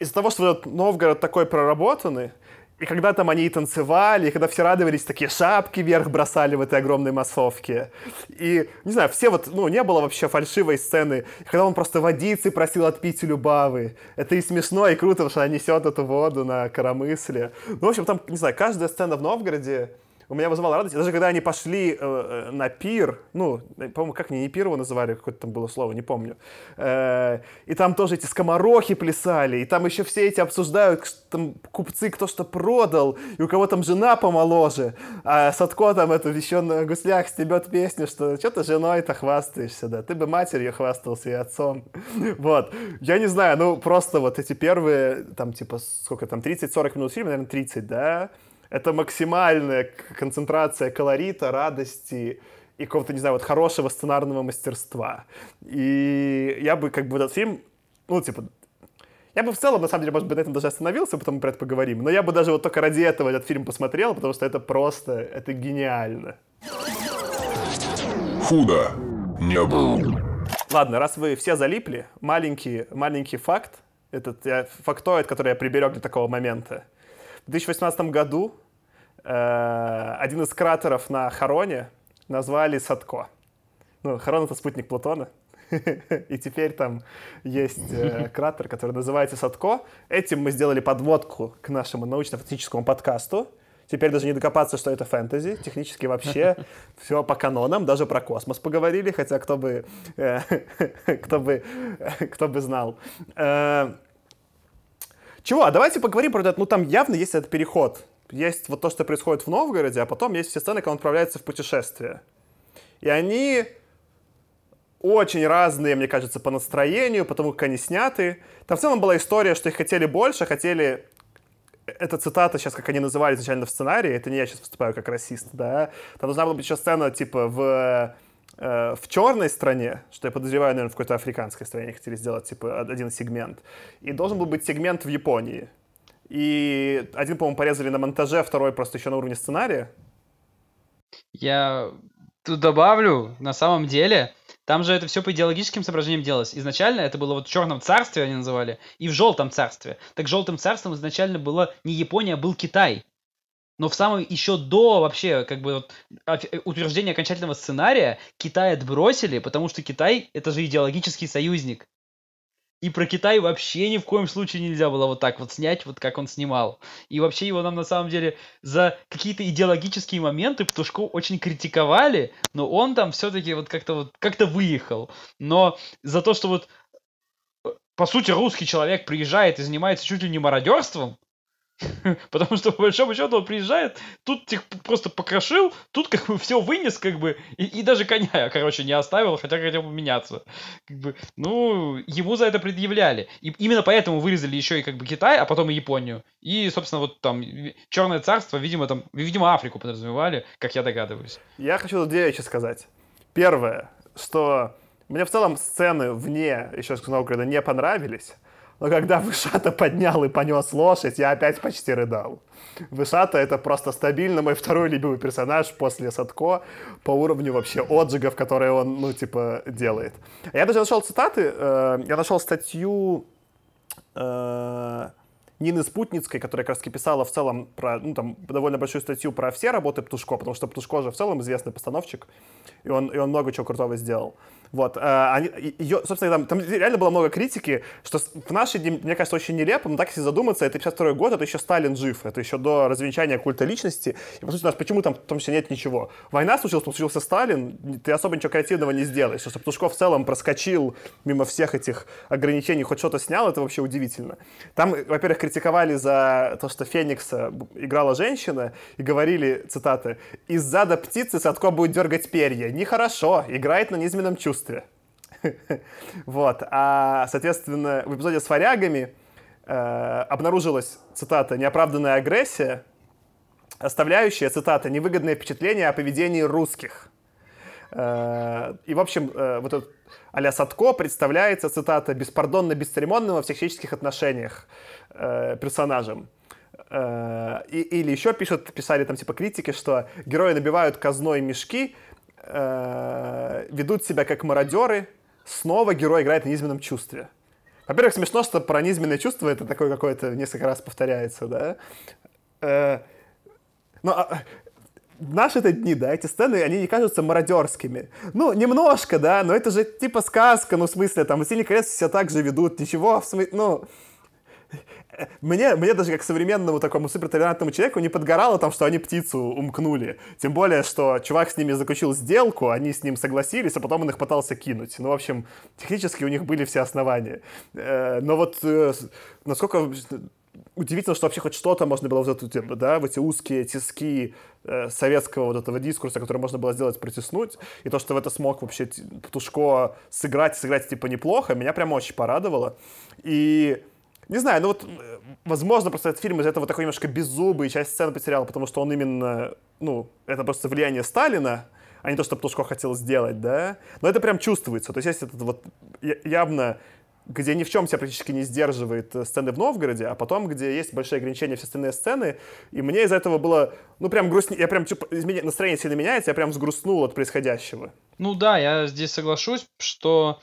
Speaker 1: из-за того, что вот Новгород такой проработанный, и когда там они и танцевали, и когда все радовались, такие шапки вверх бросали в этой огромной массовке. И, не знаю, все вот, ну, не было вообще фальшивой сцены. Когда он просто водицы просил отпить у Любавы. Это и смешно, и круто, что она несет эту воду на коромысле. Ну, в общем, там, не знаю, каждая сцена в Новгороде, у меня вызывало радость. Даже когда они пошли э, э на пир, ну, по-моему, как они не пир его называли, какое-то там было слово, не помню. Э, и там тоже эти скоморохи плясали, и там еще все эти обсуждают, там купцы кто что продал, и у кого там жена помоложе. А Садко там это еще на гуслях стебет песню, что что ты женой-то хвастаешься, да, ты бы матерью хвастался и отцом. Вот. Я не знаю, ну, просто вот эти первые, там, типа, сколько там, 30-40 минут фильма, наверное, 30, да, это максимальная концентрация колорита, радости и какого-то, не знаю, вот хорошего сценарного мастерства. И я бы как бы этот фильм, ну, типа, я бы в целом, на самом деле, может быть, на этом даже остановился, потом мы про это поговорим. Но я бы даже вот только ради этого этот фильм посмотрел, потому что это просто, это гениально.
Speaker 6: Худо не было.
Speaker 1: Ладно, раз вы все залипли, маленький, маленький факт, этот я, фактоид, который я приберег для такого момента. В 2018 году э, один из кратеров на Хароне назвали Садко. Ну, Харон — это спутник Плутона. И теперь там есть э, кратер, который называется Садко. Этим мы сделали подводку к нашему научно-фантастическому подкасту. Теперь даже не докопаться, что это фэнтези. Технически вообще все по канонам. Даже про космос поговорили, хотя кто бы, э, кто бы, кто бы знал. Э, чего? А давайте поговорим про это. Ну, там явно есть этот переход. Есть вот то, что происходит в Новгороде, а потом есть все сцены, когда он отправляется в путешествие. И они очень разные, мне кажется, по настроению, потому как они сняты. Там в целом была история, что их хотели больше, хотели... Это цитата сейчас, как они называли изначально в сценарии, это не я сейчас выступаю как расист, да. Там должна была быть еще сцена, типа, в Э, в черной стране, что я подозреваю, наверное, в какой-то африканской стране хотели сделать, типа, один сегмент. И должен был быть сегмент в Японии. И один, по-моему, порезали на монтаже, второй просто еще на уровне сценария.
Speaker 2: Я тут добавлю, на самом деле, там же это все по идеологическим соображениям делалось. Изначально это было вот в черном царстве, они называли, и в желтом царстве. Так желтым царством изначально было не Япония, а был Китай. Но в самом еще до вообще как бы вот, утверждения окончательного сценария Китай отбросили, потому что Китай это же идеологический союзник. И про Китай вообще ни в коем случае нельзя было вот так вот снять, вот как он снимал. И вообще его нам на самом деле за какие-то идеологические моменты Птушку очень критиковали, но он там все-таки вот как-то вот как-то выехал. Но за то, что вот э, по сути русский человек приезжает и занимается чуть ли не мародерством, Потому что, по большому счету, он приезжает, тут их просто покрошил, тут как бы все вынес, как бы, и, и даже коня, короче, не оставил, хотя хотел бы меняться. Как бы, ну, ему за это предъявляли. И именно поэтому вырезали еще и как бы Китай, а потом и Японию. И, собственно, вот там Черное царство, видимо, там, видимо, Африку подразумевали, как я догадываюсь.
Speaker 1: Я хочу две вещи сказать. Первое, что мне в целом сцены вне еще Новгорода не понравились. Но когда Вышата поднял и понес лошадь, я опять почти рыдал. Вышата — это просто стабильно мой второй любимый персонаж после Садко по уровню вообще отжигов, которые он, ну, типа, делает. Я даже нашел цитаты, э, я нашел статью э, Нины Спутницкой, которая как раз писала в целом про, ну, там, довольно большую статью про все работы Птушко, потому что Птушко же в целом известный постановщик, и он, и он много чего крутого сделал. Вот, э, они, ее, собственно, там, там реально было много критики, что в наши дни, мне кажется, очень нелепо, но так если задуматься, это 52 год, это еще Сталин жив, это еще до развенчания культа личности, и, по сути, у нас почему там в том числе нет ничего? Война случилась, случился Сталин, ты особо ничего креативного не сделаешь, что Птушков в целом проскочил мимо всех этих ограничений, хоть что-то снял, это вообще удивительно. Там, во-первых, критиковали за то, что Феникса играла женщина, и говорили, цитаты, «Из зада птицы Садко будет дергать перья. Нехорошо, играет на низменном чувстве чувстве. вот. А, соответственно, в эпизоде с варягами э, обнаружилась, цитата, «неоправданная агрессия», оставляющая, цитата, «невыгодное впечатление о поведении русских». Э, и, в общем, э, вот этот а Садко представляется, цитата, «беспардонно бесцеремонным во всех человеческих отношениях персонажем». И, или еще пишут, писали там типа критики, что герои набивают казной мешки, э, ведут себя как мародеры, снова герой играет на низменном чувстве. Во-первых, смешно, что про низменное чувство это такое какое-то несколько раз повторяется, да. Э, но а, наши-то дни, да, эти сцены, они не кажутся мародерскими. Ну, немножко, да, но это же типа сказка, ну, в смысле, там, «Властелин колец» все так же ведут, ничего, в смысле, ну... Мне, мне даже как современному такому суперталантному человеку не подгорало там, что они птицу умкнули. Тем более, что чувак с ними заключил сделку, они с ним согласились, а потом он их пытался кинуть. Ну, в общем, технически у них были все основания. Э, но вот э, насколько удивительно, что вообще хоть что-то можно было в эту тему, да, в эти узкие тиски э, советского вот этого дискурса, который можно было сделать, протиснуть, и то, что в это смог вообще Птушко сыграть, сыграть типа неплохо, меня прям очень порадовало. И не знаю, ну вот, возможно, просто этот фильм из этого такой немножко беззубый, часть сцены потерял, потому что он именно, ну, это просто влияние Сталина, а не то, что Птушко хотел сделать, да. Но это прям чувствуется. То есть есть этот вот явно где ни в чем себя практически не сдерживает э, сцены в Новгороде, а потом, где есть большие ограничения все остальные сцены, и мне из-за этого было, ну, прям грустно, я прям, типа, настроение сильно меняется, я прям взгрустнул от происходящего.
Speaker 2: Ну да, я здесь соглашусь, что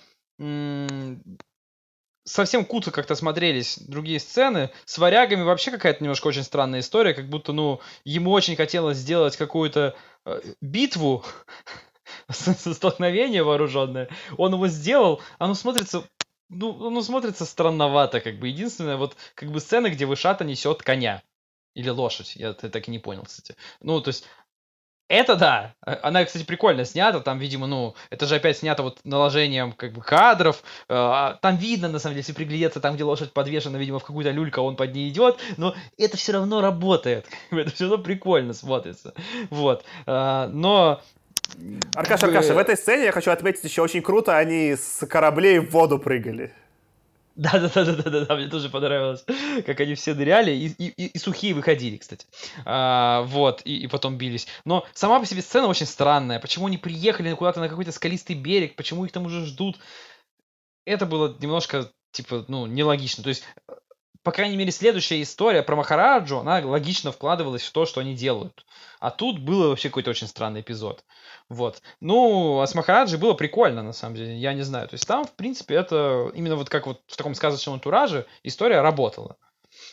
Speaker 2: совсем куцо как-то смотрелись другие сцены. С варягами вообще какая-то немножко очень странная история, как будто, ну, ему очень хотелось сделать какую-то э, битву, столкновение вооруженное. Он его сделал, оно смотрится ну, ну, смотрится странновато, как бы. Единственное, вот, как бы сцена, где Вышата несет коня. Или лошадь, я так и не понял, кстати. Ну, то есть, это да. Она, кстати, прикольно снята. Там, видимо, ну, это же опять снято вот наложением как бы кадров. А, там видно, на самом деле, если приглядеться, там, где лошадь подвешена, видимо, в какую-то люльку, а он под ней идет. Но это все равно работает. Это все равно прикольно смотрится. Вот. Но
Speaker 1: Аркаша, Аркаша, в этой сцене я хочу отметить еще очень круто, они с кораблей в воду прыгали.
Speaker 2: Да, да, да, да, да, да, мне тоже понравилось, как они все ныряли и, и, и сухие выходили, кстати. А, вот, и, и потом бились. Но сама по себе сцена очень странная. Почему они приехали куда-то на какой-то скалистый берег, почему их там уже ждут? Это было немножко, типа, ну, нелогично. То есть, по крайней мере, следующая история про Махараджу, она логично вкладывалась в то, что они делают. А тут было вообще какой-то очень странный эпизод. Вот. Ну, а с Махараджи было прикольно, на самом деле, я не знаю. То есть там, в принципе, это именно вот как вот в таком сказочном антураже история работала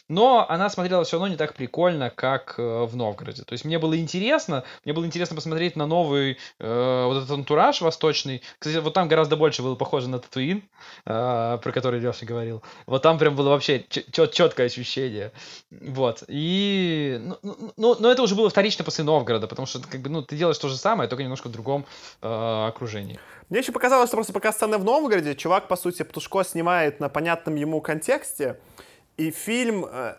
Speaker 2: но она смотрелась все равно не так прикольно, как э, в Новгороде. То есть мне было интересно, мне было интересно посмотреть на новый э, вот этот антураж восточный. Кстати, вот там гораздо больше было похоже на Татуин, э, про который Леша говорил. Вот там прям было вообще четкое ощущение. Вот. И... Ну, ну, ну, но это уже было вторично после Новгорода, потому что как бы, ну, ты делаешь то же самое, только немножко в другом э, окружении.
Speaker 1: Мне еще показалось, что просто пока сцена в Новгороде, чувак, по сути, Птушко снимает на понятном ему контексте, и фильм, э,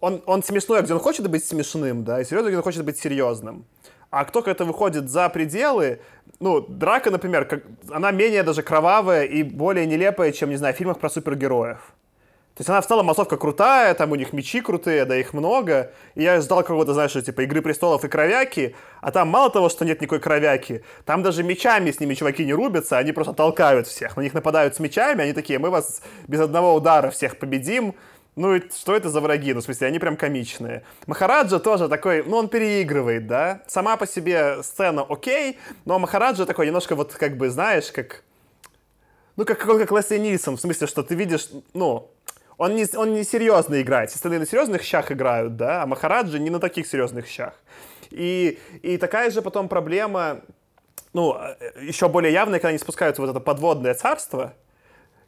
Speaker 1: он, он смешной, где он хочет быть смешным, да, и серьезный, где он хочет быть серьезным. А кто это выходит за пределы, ну, драка, например, как, она менее даже кровавая и более нелепая, чем, не знаю, в фильмах про супергероев. То есть она в целом массовка крутая, там у них мечи крутые, да их много. И я ждал какого-то, знаешь, типа Игры престолов и кровяки, а там мало того, что нет никакой кровяки, там даже мечами с ними чуваки не рубятся, они просто толкают всех. На них нападают с мечами, они такие, мы вас без одного удара всех победим. Ну, и что это за враги? Ну, в смысле, они прям комичные. Махараджа тоже такой, ну, он переигрывает, да? Сама по себе сцена окей, но Махараджа такой немножко вот, как бы, знаешь, как... Ну, как, как, как Лесли Нильсон, в смысле, что ты видишь, ну, он не, он не серьезно играет. Остальные на серьезных щах играют, да, а Махараджи не на таких серьезных щах. И, и такая же потом проблема, ну, еще более явная, когда они спускаются в вот это подводное царство,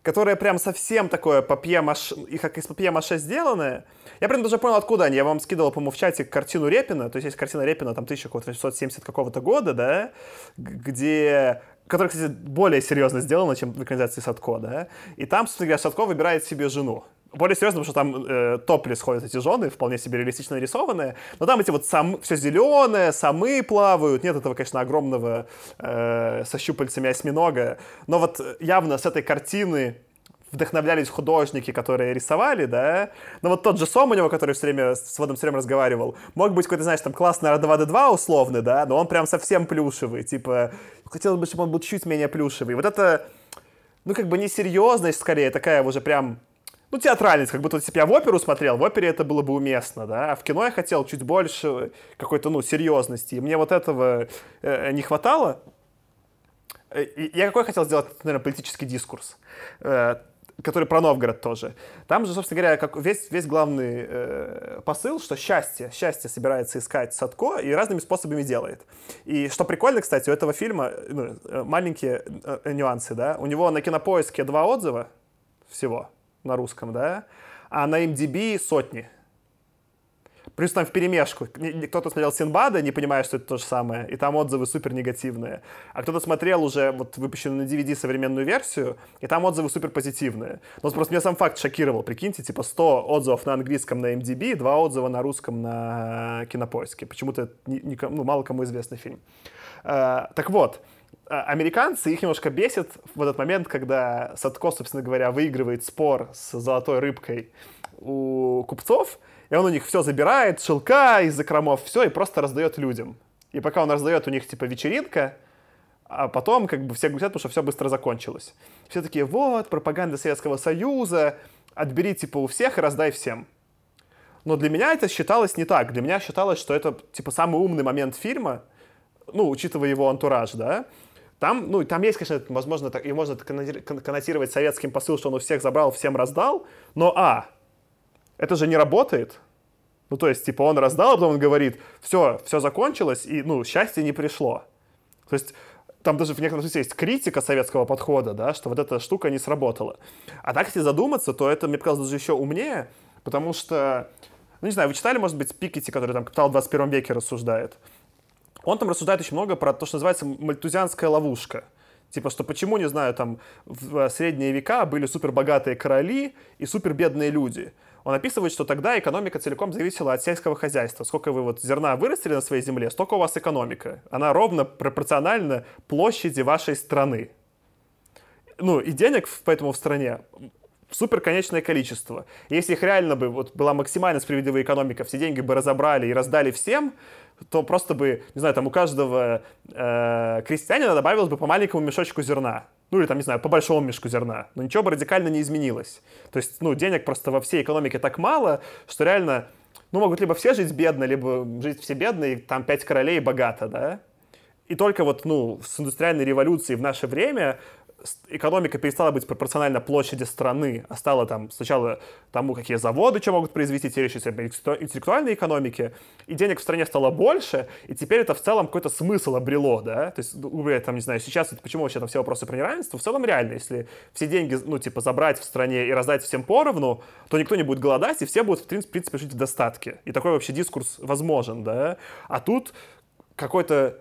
Speaker 1: которое прям совсем такое папье-маше, и как из папье-маше сделанное. Я прям даже понял, откуда они. Я вам скидывал, по-моему, в чате картину Репина. То есть есть картина Репина, там, 1870 какого-то года, да, где которая, кстати, более серьезно сделана, чем в экранизации Садко, да, и там, собственно говоря, Садко выбирает себе жену более серьезно, потому что там э, топлес ходят эти жены, вполне себе реалистично нарисованные. Но там эти вот сам, все зеленое, самы плавают. Нет этого, конечно, огромного э, со щупальцами осьминога. Но вот явно с этой картины вдохновлялись художники, которые рисовали, да, но вот тот же Сом у него, который все время с Водом все время разговаривал, мог быть какой-то, знаешь, там классный R2-D2 условный, да, но он прям совсем плюшевый, типа, хотелось бы, чтобы он был чуть менее плюшевый. Вот это, ну, как бы не серьезность, скорее, такая уже прям ну, театральность, как будто бы я в оперу смотрел, в опере это было бы уместно, да, а в кино я хотел чуть больше какой-то, ну, серьезности, и мне вот этого э, не хватало. Э, я какой хотел сделать, наверное, политический дискурс, э, который про Новгород тоже. Там же, собственно говоря, как весь, весь главный э, посыл, что счастье, счастье собирается искать Садко и разными способами делает. И что прикольно, кстати, у этого фильма, ну, э, маленькие э, нюансы, да, у него на кинопоиске два отзыва всего, на русском, да, а на MDB сотни. Плюс там в перемешку. Кто-то смотрел Синбада, не понимая, что это то же самое, и там отзывы супер негативные. А кто-то смотрел уже вот выпущенную на DVD современную версию, и там отзывы супер позитивные. Но просто меня сам факт шокировал. Прикиньте, типа 100 отзывов на английском на MDB, 2 отзыва на русском на Кинопоиске. Почему-то ну, мало кому известный фильм. Uh, так вот, а, американцы, их немножко бесит в этот момент, когда Садко, собственно говоря, выигрывает спор с золотой рыбкой у купцов, и он у них все забирает, шелка из закромов, все, и просто раздает людям. И пока он раздает, у них типа вечеринка, а потом как бы все говорят, потому что все быстро закончилось. Все такие, вот, пропаганда Советского Союза, отбери типа у всех и раздай всем. Но для меня это считалось не так. Для меня считалось, что это типа самый умный момент фильма, ну, учитывая его антураж, да, там, ну, там есть, конечно, возможно, так, и можно коннотировать советским посыл, что он у всех забрал, всем раздал, но, а, это же не работает. Ну, то есть, типа, он раздал, а потом он говорит, все, все закончилось, и, ну, счастье не пришло. То есть, там даже в некотором смысле есть критика советского подхода, да, что вот эта штука не сработала. А так, если задуматься, то это, мне показалось, даже еще умнее, потому что, ну, не знаю, вы читали, может быть, Пикетти, который там «Капитал в 21 веке» рассуждает? Он там рассуждает очень много про то, что называется мальтузианская ловушка. Типа, что почему, не знаю, там в средние века были супербогатые короли и супербедные люди. Он описывает, что тогда экономика целиком зависела от сельского хозяйства. Сколько вы вот зерна вырастили на своей земле, столько у вас экономика. Она ровно пропорциональна площади вашей страны. Ну, и денег поэтому в стране супер конечное количество. Если их реально бы вот была максимально справедливая экономика, все деньги бы разобрали и раздали всем, то просто бы, не знаю, там у каждого э, крестьянина добавилось бы по маленькому мешочку зерна. Ну или там, не знаю, по большому мешку зерна. Но ничего бы радикально не изменилось. То есть, ну, денег просто во всей экономике так мало, что реально, ну, могут либо все жить бедно, либо жить все бедно, и там пять королей богато, да? И только вот, ну, с индустриальной революцией в наше время экономика перестала быть пропорциональна площади страны, а стала там сначала тому, какие заводы что могут произвести, теперь еще интеллектуальной экономике, и денег в стране стало больше, и теперь это в целом какой-то смысл обрело, да, то есть, ну, там, не знаю, сейчас, почему вообще там все вопросы про неравенство, в целом реально, если все деньги, ну, типа, забрать в стране и раздать всем поровну, то никто не будет голодать, и все будут, в принципе, жить в достатке. И такой вообще дискурс возможен, да, а тут какой-то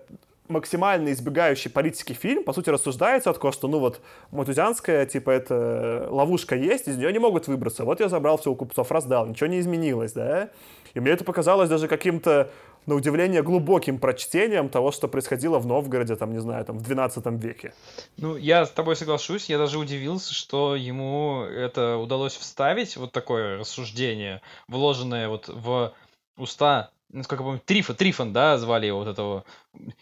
Speaker 1: максимально избегающий политики фильм, по сути, рассуждается от того, что, ну вот, матузянская, типа, это ловушка есть, из нее не могут выбраться. Вот я забрал все у купцов, раздал, ничего не изменилось, да? И мне это показалось даже каким-то, на удивление, глубоким прочтением того, что происходило в Новгороде, там, не знаю, там, в 12 веке.
Speaker 2: Ну, я с тобой соглашусь, я даже удивился, что ему это удалось вставить, вот такое рассуждение, вложенное вот в уста насколько я помню, Трифон, Трифон, да, звали его вот этого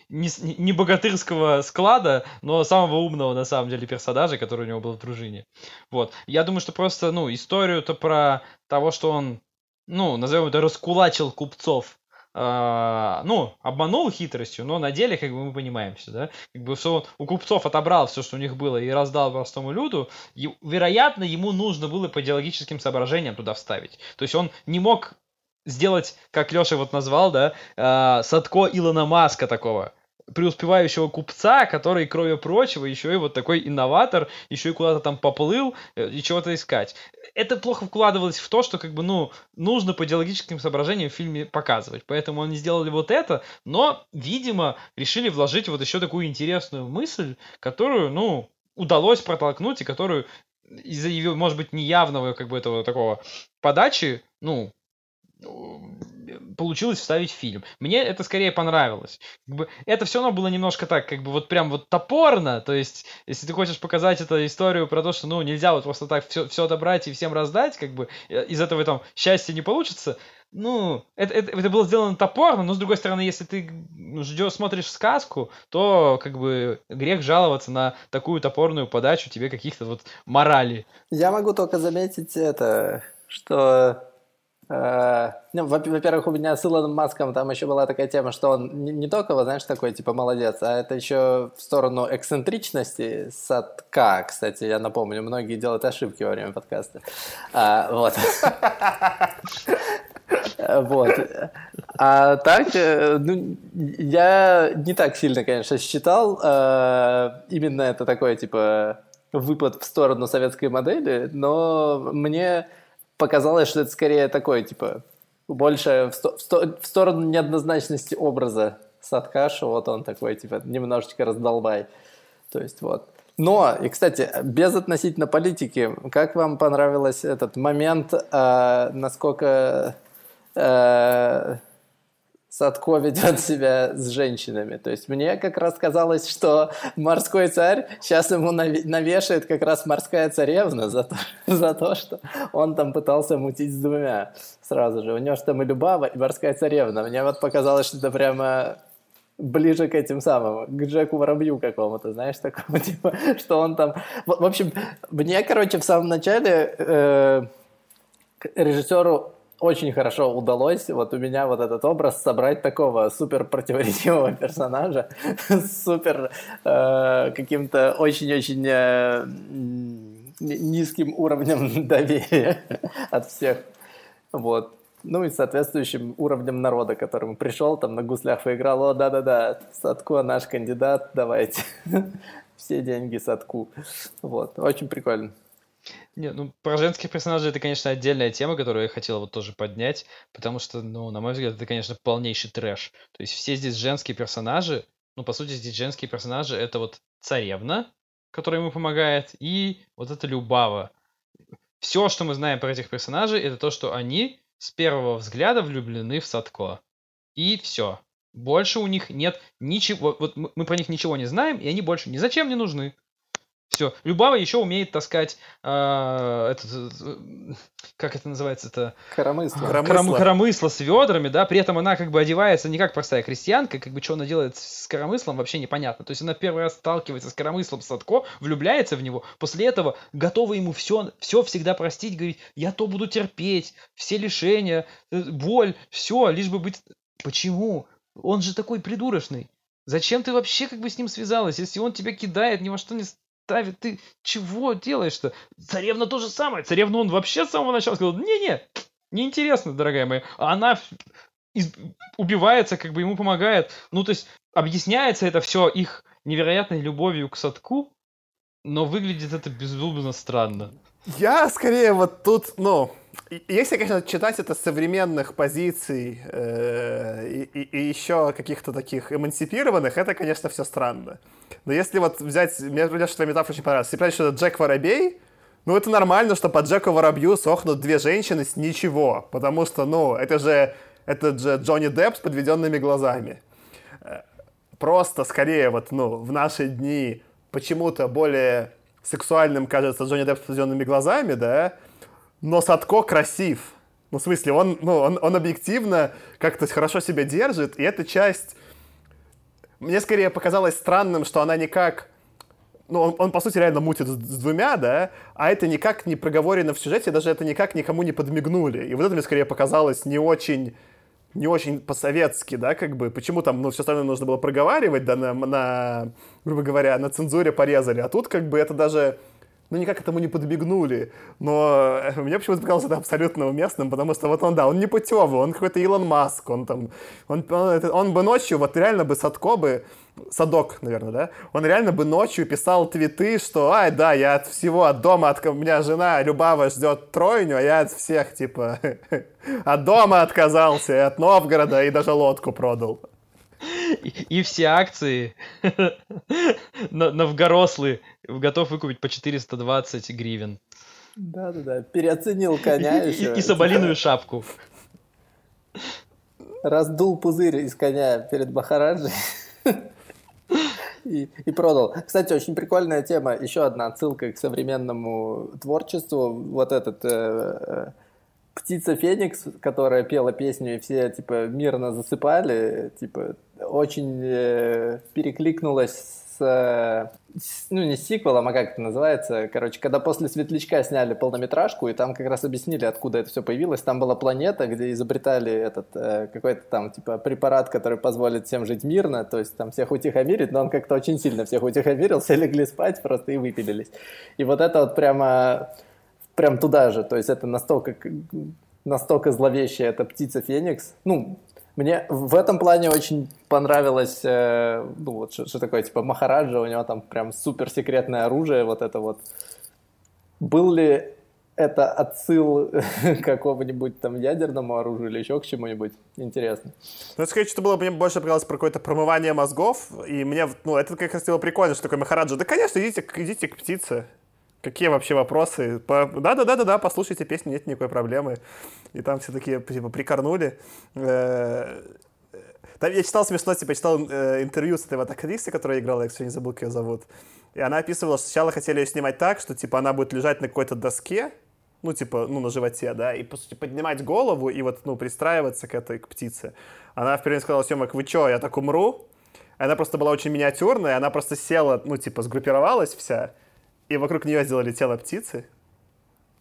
Speaker 2: не, не богатырского склада, но самого умного на самом деле персонажа, который у него был в дружине. Вот. Я думаю, что просто, ну, историю-то про того, что он, ну, назовем это, раскулачил купцов, Uh, ну, обманул хитростью, но на деле, как бы мы понимаем все, да, как бы все, у купцов отобрал все, что у них было, и раздал простому люду, и, вероятно, ему нужно было по идеологическим соображениям туда вставить. То есть он не мог сделать, как Леша вот назвал, да, э, Садко Илона Маска такого преуспевающего купца, который, кроме прочего, еще и вот такой инноватор, еще и куда-то там поплыл э, и чего-то искать. Это плохо вкладывалось в то, что как бы, ну, нужно по идеологическим соображениям в фильме показывать. Поэтому они сделали вот это, но, видимо, решили вложить вот еще такую интересную мысль, которую, ну, удалось протолкнуть и которую из-за ее, может быть, неявного как бы этого такого подачи, ну, получилось вставить фильм. Мне это скорее понравилось. Как бы, это все равно было немножко так, как бы вот прям вот топорно. То есть, если ты хочешь показать эту историю про то, что ну нельзя вот просто так все, все отобрать и всем раздать, как бы э, из этого там счастья не получится, ну, это, это, это было сделано топорно, но с другой стороны, если ты ну, ждешь, смотришь сказку, то как бы грех жаловаться на такую топорную подачу тебе каких-то вот морали.
Speaker 3: Я могу только заметить это, что ну, во-первых, у меня с Илоном Маском там еще была такая тема, что он не, только, вот, знаешь, такой, типа, молодец, а это еще в сторону эксцентричности садка, кстати, я напомню, многие делают ошибки во время подкаста. А, вот. Вот. А так, э, ну, я не так сильно, конечно, считал. Э, именно это такой, типа, выпад в сторону советской модели, но мне показалось, что это скорее такой, типа, больше в, сто, в, сто, в сторону неоднозначности образа Садкаша, вот он такой, типа, немножечко раздолбай. То есть вот. Но, и, кстати, без относительно политики, как вам понравился этот момент, э, насколько э, Садко ведет себя с женщинами. То есть мне как раз казалось, что морской царь сейчас ему навешает как раз морская царевна за то, за то, что он там пытался мутить с двумя сразу же. У него же там и Любава, и морская царевна. Мне вот показалось, что это прямо ближе к этим самым, к Джеку Воробью какому-то, знаешь, такому, типа, что он там... В общем, мне, короче, в самом начале э, режиссеру очень хорошо удалось вот у меня вот этот образ собрать такого супер противоречивого персонажа с супер э, каким-то очень-очень э, низким уровнем доверия от всех. Вот. Ну и соответствующим уровнем народа, которому пришел, там на гуслях поиграл, о, да-да-да, Садко наш кандидат, давайте. Все деньги Садку. Вот, очень прикольно.
Speaker 2: Не, ну про женских персонажей это, конечно, отдельная тема, которую я хотел вот тоже поднять, потому что, ну, на мой взгляд, это, конечно, полнейший трэш. То есть все здесь женские персонажи, ну, по сути, здесь женские персонажи это вот царевна, которая ему помогает, и вот эта Любава. Все, что мы знаем про этих персонажей, это то, что они с первого взгляда влюблены в Садко. И все. Больше у них нет ничего. Вот мы про них ничего не знаем, и они больше ни зачем не нужны. Все. Любава еще умеет таскать э, этот, как это называется это
Speaker 3: коромысло.
Speaker 2: Коромысло. коромысло с ведрами, да, при этом она как бы одевается не как простая крестьянка, как бы что она делает с коромыслом вообще непонятно. То есть она первый раз сталкивается с коромыслом Садко, влюбляется в него, после этого готова ему все, все всегда простить, говорит, я то буду терпеть, все лишения, э, боль, все, лишь бы быть... Почему? Он же такой придурочный. Зачем ты вообще как бы с ним связалась, если он тебя кидает, ни во что не ставит, ты чего делаешь-то? Царевна то же самое. Царевна он вообще с самого начала сказал, не-не, неинтересно, дорогая моя. А она из... убивается, как бы ему помогает. Ну, то есть, объясняется это все их невероятной любовью к садку, но выглядит это безумно странно.
Speaker 1: Я скорее вот тут, ну, если, конечно, читать это с современных позиций э, и, и, еще каких-то таких эмансипированных, это, конечно, все странно. Но если вот взять, мне что твоя метафора очень понравилась, если понять, что это Джек Воробей, ну это нормально, что по Джеку Воробью сохнут две женщины с ничего, потому что, ну, это же, это же Джонни Депп с подведенными глазами. Э, просто, скорее, вот, ну, в наши дни почему-то более сексуальным кажется Джонни Депп с подведенными глазами, да, но Садко красив. Ну, в смысле, он, ну, он, он объективно как-то хорошо себя держит, и эта часть мне скорее показалось странным, что она никак... Ну, он, он, по сути, реально мутит с двумя, да, а это никак не проговорено в сюжете, даже это никак никому не подмигнули. И вот это мне скорее показалось не очень не очень по-советски, да, как бы, почему там, ну, все остальное нужно было проговаривать, да, на, на, грубо говоря, на цензуре порезали, а тут, как бы, это даже ну, никак этому не подбегнули. Но э, мне почему-то показалось это абсолютно уместным, потому что вот он, да, он не путевый, он какой-то Илон Маск, он там, он, он, он бы ночью, вот реально бы Садко бы, Садок, наверное, да, он реально бы ночью писал твиты, что, ай, да, я от всего, от дома, от, у меня жена Любава ждет тройню, а я от всех, типа, от дома отказался, и от Новгорода, и даже лодку продал.
Speaker 2: И, все акции новгорослые готов выкупить по 420 гривен.
Speaker 3: Да-да-да, переоценил коня
Speaker 2: и, еще. И, и соболиную шапку.
Speaker 3: раздул пузырь из коня перед Махараджей и, и продал. Кстати, очень прикольная тема. Еще одна отсылка к современному творчеству. Вот этот э, э, птица Феникс, которая пела песню, и все типа мирно засыпали, типа очень э, перекликнулась с, ну, не с сиквелом, а как это называется, короче, когда после Светлячка сняли полнометражку, и там как раз объяснили, откуда это все появилось, там была планета, где изобретали этот э, какой-то там, типа, препарат, который позволит всем жить мирно, то есть там всех утихомирить, но он как-то очень сильно всех утихомирил, все легли спать просто и выпилились. И вот это вот прямо, прям туда же, то есть это настолько настолько зловещая эта птица Феникс. Ну, мне в этом плане очень понравилось, э, ну вот что, такое, типа Махараджа, у него там прям супер секретное оружие, вот это вот. Был ли это отсыл к какому-нибудь там ядерному оружию или еще к чему-нибудь? Интересно.
Speaker 1: Ну, скорее, что было, мне больше понравилось про какое-то промывание мозгов, и мне, ну, это как раз было прикольно, что такое Махараджа. Да, конечно, идите, идите к птице. Какие вообще вопросы? Да-да-да-да-да, послушайте песню, нет никакой проблемы. И там все такие, типа, прикорнули. Э, там я читал смешно, типа, читал э, интервью с этой вот актрисой, которая играла, я, кстати, не забыл, как ее зовут. И она описывала, что сначала хотели ее снимать так, что, типа, она будет лежать на какой-то доске, ну, типа, ну, на животе, да, и, по сути, поднимать голову и вот, ну, пристраиваться к этой, к птице. Она впервые сказала съемок, вы чё, я так умру? Она просто была очень миниатюрная, она просто села, ну, типа, сгруппировалась вся, и вокруг нее сделали тело птицы.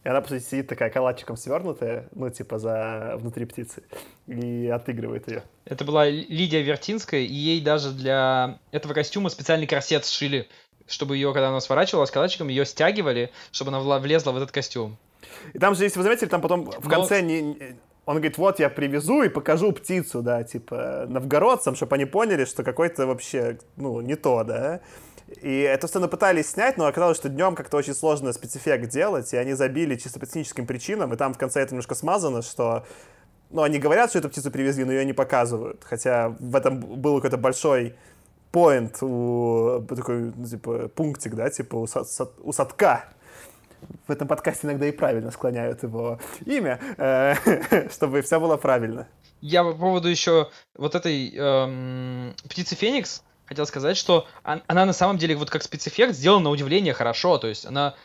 Speaker 1: И она, по сути, сидит такая калачиком свернутая, ну, типа, за внутри птицы, и отыгрывает ее.
Speaker 2: Это была Лидия Вертинская, и ей даже для этого костюма специальный корсет сшили, чтобы ее, когда она сворачивалась калачиком, ее стягивали, чтобы она влезла в этот костюм.
Speaker 1: И там же, если вы заметили, там потом в конце Но... не, он говорит, вот я привезу и покажу птицу, да, типа, новгородцам, чтобы они поняли, что какой-то вообще, ну, не то, да. И эту сцену пытались снять, но оказалось, что днем как-то очень сложно спецэффект делать, и они забили чисто по техническим причинам, и там в конце это немножко смазано, что ну, они говорят, что эту птицу привезли, но ее не показывают. Хотя в этом был какой-то большой поинт, у, такой, ну, типа, пунктик, да, типа у, сад, у садка. В этом подкасте иногда и правильно склоняют его имя, э, чтобы все было правильно.
Speaker 2: Я по поводу еще вот этой эм, птицы Феникс, хотел сказать, что она на самом деле вот как спецэффект сделана на удивление хорошо, то есть она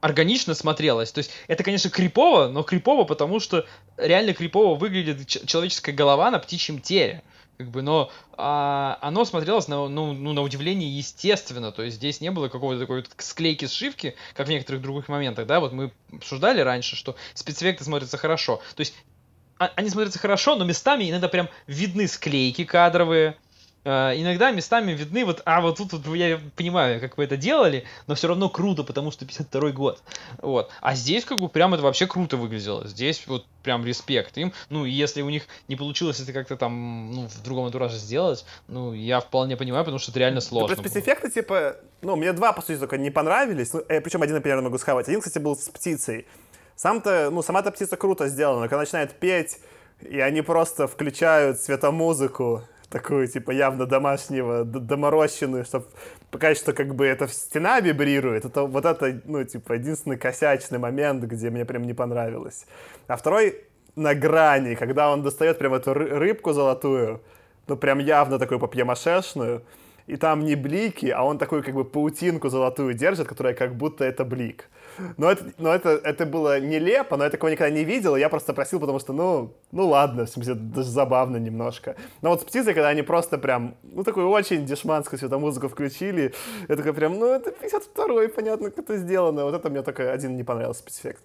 Speaker 2: органично смотрелась. То есть это, конечно, крипово, но крипово, потому что реально крипово выглядит человеческая голова на птичьем теле. Как бы, но а, оно смотрелось на, ну, ну, на удивление естественно. То есть здесь не было какой-то такой вот склейки сшивки, как в некоторых других моментах, да, вот мы обсуждали раньше, что спецэффекты смотрятся хорошо. То есть а, они смотрятся хорошо, но местами иногда прям видны склейки кадровые, иногда местами видны вот, а вот тут вот, я понимаю, как вы это делали, но все равно круто, потому что 52 год. Вот. А здесь как бы прям это вообще круто выглядело. Здесь вот прям респект им. Ну, если у них не получилось это как-то там, ну, в другом антураже сделать, ну, я вполне понимаю, потому что это реально сложно.
Speaker 1: Да, спецэффекты, типа, ну, мне два, по сути, только не понравились. Ну, э, причем один, например, могу схавать. Один, кстати, был с птицей. Сам-то, ну, сама-то птица круто сделана, но когда начинает петь, и они просто включают светомузыку, такую, типа, явно домашнего, доморощенную, чтобы показать, что как бы эта стена вибрирует. Это вот это, ну, типа, единственный косячный момент, где мне прям не понравилось. А второй на грани, когда он достает прям эту рыбку золотую, ну, прям явно такую папье-машешную, и там не блики, а он такую как бы паутинку золотую держит, которая как будто это блик. Но это, но это, это было нелепо, но я такого никогда не видел, я просто просил, потому что, ну, ну ладно, в смысле, даже забавно немножко. Но вот с птицей, когда они просто прям, ну, такую очень дешманскую светомузыку включили, я такой прям, ну, это 52-й, понятно, как это сделано. Вот это мне только один не понравился спецэффект.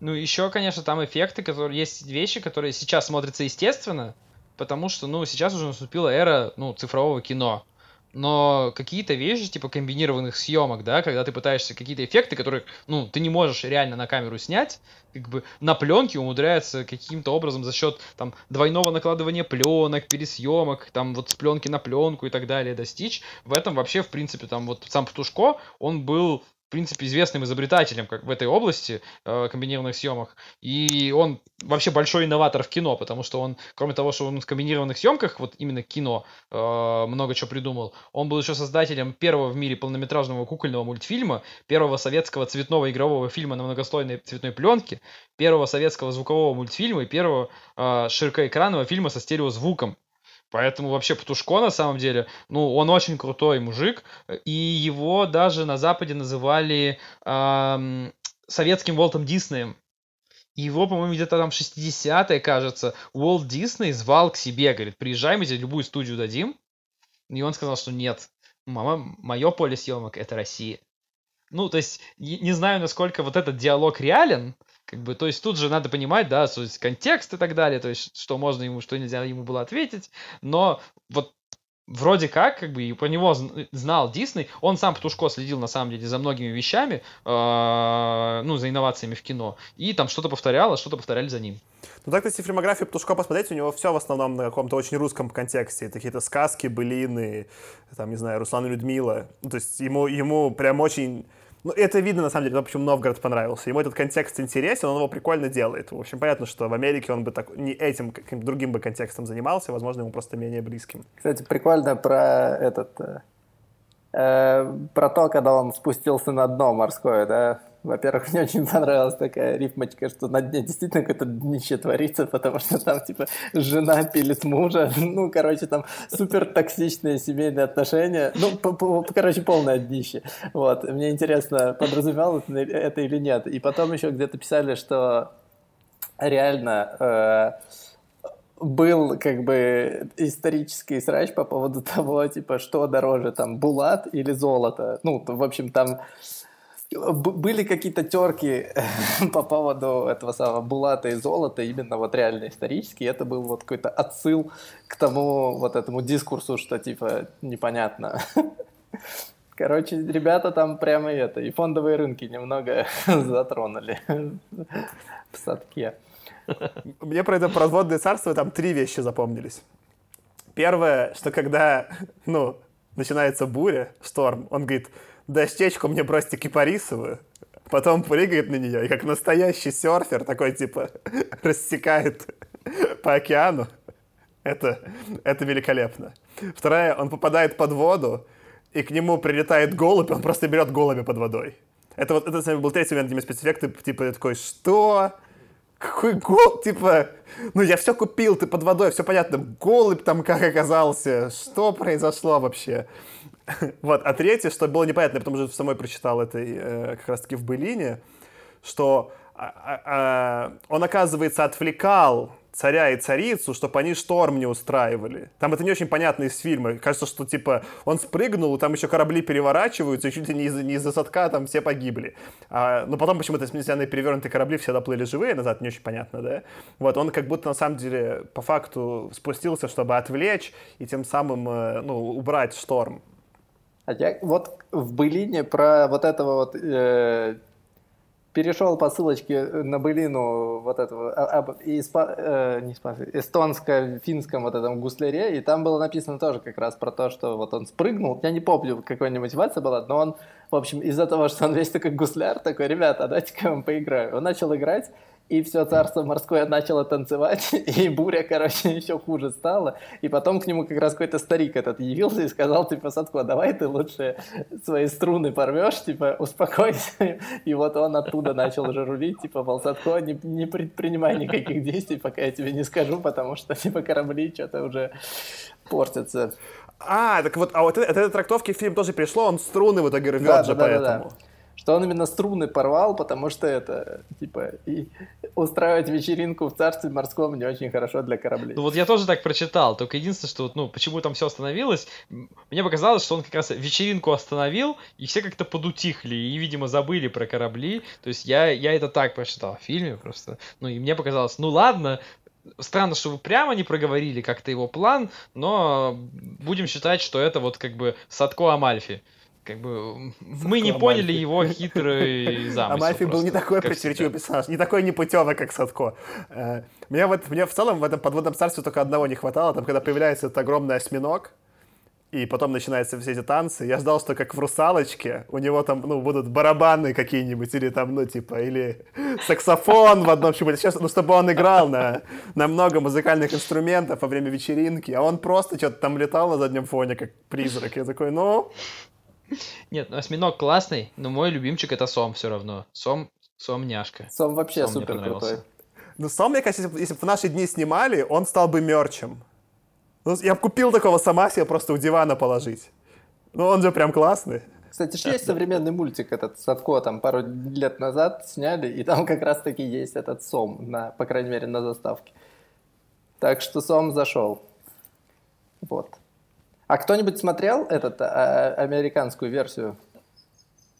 Speaker 2: Ну, еще, конечно, там эффекты, которые есть вещи, которые сейчас смотрятся естественно, потому что, ну, сейчас уже наступила эра, ну, цифрового кино но какие-то вещи, типа комбинированных съемок, да, когда ты пытаешься какие-то эффекты, которые, ну, ты не можешь реально на камеру снять, как бы на пленке умудряется каким-то образом за счет там двойного накладывания пленок, пересъемок, там вот с пленки на пленку и так далее достичь. В этом вообще, в принципе, там вот сам Птушко, он был в принципе, известным изобретателем как в этой области э, комбинированных съемок. И он вообще большой инноватор в кино, потому что он, кроме того, что он в комбинированных съемках, вот именно кино, э, много чего придумал, он был еще создателем первого в мире полнометражного кукольного мультфильма, первого советского цветного игрового фильма на многослойной цветной пленке, первого советского звукового мультфильма и первого э, широкоэкранного фильма со стереозвуком. Поэтому вообще Птушко, на самом деле, ну, он очень крутой мужик, и его даже на Западе называли эм, советским Уолтом Диснеем. Его, по-моему, где-то там 60-е, кажется, Уолт Дисней звал к себе, говорит, приезжай, мы тебе любую студию дадим. И он сказал, что нет, мама, мое поле съемок — это Россия. Ну, то есть, не знаю, насколько вот этот диалог реален, как бы, то есть тут же надо понимать, да, то есть контекст и так далее, то есть что можно ему, что нельзя ему было ответить, но вот вроде как, как бы, и по него знал Дисней, он сам Птушко следил, на самом деле, за многими вещами, э, ну, за инновациями в кино, и там что-то повторял, а что-то повторяли за ним.
Speaker 1: Ну так, если фильмографию Птушко посмотреть, у него все в основном на каком-то очень русском контексте. Это какие-то сказки, былины, там, не знаю, Руслан и Людмила. Ну, то есть ему, ему прям очень ну, это видно, на самом деле, почему Новгород понравился. Ему этот контекст интересен, он его прикольно делает. В общем, понятно, что в Америке он бы так, не этим, каким-то другим бы контекстом занимался, возможно, ему просто менее близким.
Speaker 3: Кстати, прикольно про этот... Э, э про то, когда он спустился на дно морское, да, во-первых, мне очень понравилась такая рифмочка, что на дне действительно какое-то днище творится, потому что там, типа, жена пилит мужа, ну, короче, там супер токсичные семейные отношения, ну, короче, полное днище. Вот, мне интересно, подразумевал это или нет. И потом еще где-то писали, что реально э, был как бы исторический срач по поводу того, типа, что дороже, там, булат или золото. Ну, в общем, там были какие-то терки по поводу этого самого Булата и золота, именно вот реально исторические. Это был вот какой-то отсыл к тому вот этому дискурсу, что типа непонятно. Короче, ребята там прямо это, и фондовые рынки немного затронули в садке.
Speaker 1: Мне про это производное царство там три вещи запомнились. Первое, что когда, ну, начинается буря, шторм, он говорит, дощечку мне бросьте кипарисовую, потом прыгает на нее, и как настоящий серфер такой, типа, рассекает по океану. Это, это великолепно. Вторая, он попадает под воду, и к нему прилетает голубь, он просто берет голубя под водой. Это вот, это был третий момент, где спецэффекты, типа, я такой, что? Какой голубь? Типа, ну я все купил, ты под водой, все понятно. Голубь там как оказался, что произошло вообще? Вот. А третье, что было непонятно, потому что самой прочитал это э, как раз-таки в Былине, что а, а, а, он, оказывается, отвлекал царя и царицу, чтобы они шторм не устраивали. Там это не очень понятно из фильма. Кажется, что, типа, он спрыгнул, там еще корабли переворачиваются, и чуть ли не из-за, из садка там все погибли. А, но потом почему-то, несмотря перевернутые корабли, все доплыли живые назад, не очень понятно, да? Вот, он как будто, на самом деле, по факту спустился, чтобы отвлечь и тем самым, э, ну, убрать шторм.
Speaker 3: А я вот в Былине про вот этого вот э, перешел по ссылочке на Былину вот этого а, а, испа, э, не испа, эстонско-финском вот этом гусляре, и там было написано тоже как раз про то, что вот он спрыгнул, я не помню, какой нибудь мотивация была, но он, в общем, из-за того, что он весь такой гусляр, такой, ребята, дайте-ка я вам поиграю. Он начал играть, и все царство морское начало танцевать, и буря, короче, еще хуже стала. И потом к нему как раз какой-то старик этот явился и сказал, типа, Садко, давай ты лучше свои струны порвешь, типа, успокойся. И вот он оттуда начал уже рулить, типа, мол, Садко, не, не предпринимай никаких действий, пока я тебе не скажу, потому что, типа, корабли что-то уже портятся.
Speaker 1: А, так вот, а вот от этой трактовки фильм тоже пришло, он струны в итоге рвет да, же да, поэтому. Да, да
Speaker 3: что он именно струны порвал, потому что это, типа, и устраивать вечеринку в царстве морском не очень хорошо для кораблей.
Speaker 2: Ну вот я тоже так прочитал, только единственное, что, ну, почему там все остановилось, мне показалось, что он как раз вечеринку остановил, и все как-то подутихли, и, видимо, забыли про корабли, то есть я, я это так прочитал в фильме просто, ну, и мне показалось, ну ладно, Странно, что вы прямо не проговорили как-то его план, но будем считать, что это вот как бы Садко Амальфи как бы мы не поняли его хитрый замысел.
Speaker 1: Амальфи был не такой противоречивый персонаж, не такой непутевый, как Садко. Э, мне, вот, мне в целом в этом подводном царстве только одного не хватало, там, когда появляется этот огромный осьминог, и потом начинаются все эти танцы. Я ждал, что как в «Русалочке» у него там, ну, будут барабаны какие-нибудь, или там, ну, типа, или саксофон в одном чему Сейчас, ну, чтобы он играл на, на много музыкальных инструментов во время вечеринки, а он просто что-то там летал на заднем фоне, как призрак. Я такой, ну...
Speaker 2: Нет, ну, осьминог классный, но мой любимчик это Сом все равно. Сом, Сом няшка.
Speaker 3: Сом вообще
Speaker 2: Сом
Speaker 3: супер крутой.
Speaker 1: Ну, сам, мне кажется, если, если бы в наши дни снимали, он стал бы мерчем. Ну, я бы купил такого сама себе просто у дивана положить. Ну, он же прям классный.
Speaker 3: Кстати, же есть современный мультик этот Садко, там пару лет назад сняли, и там как раз-таки есть этот Сом, на, по крайней мере, на заставке. Так что Сом зашел. Вот. А кто-нибудь смотрел этот а, американскую версию?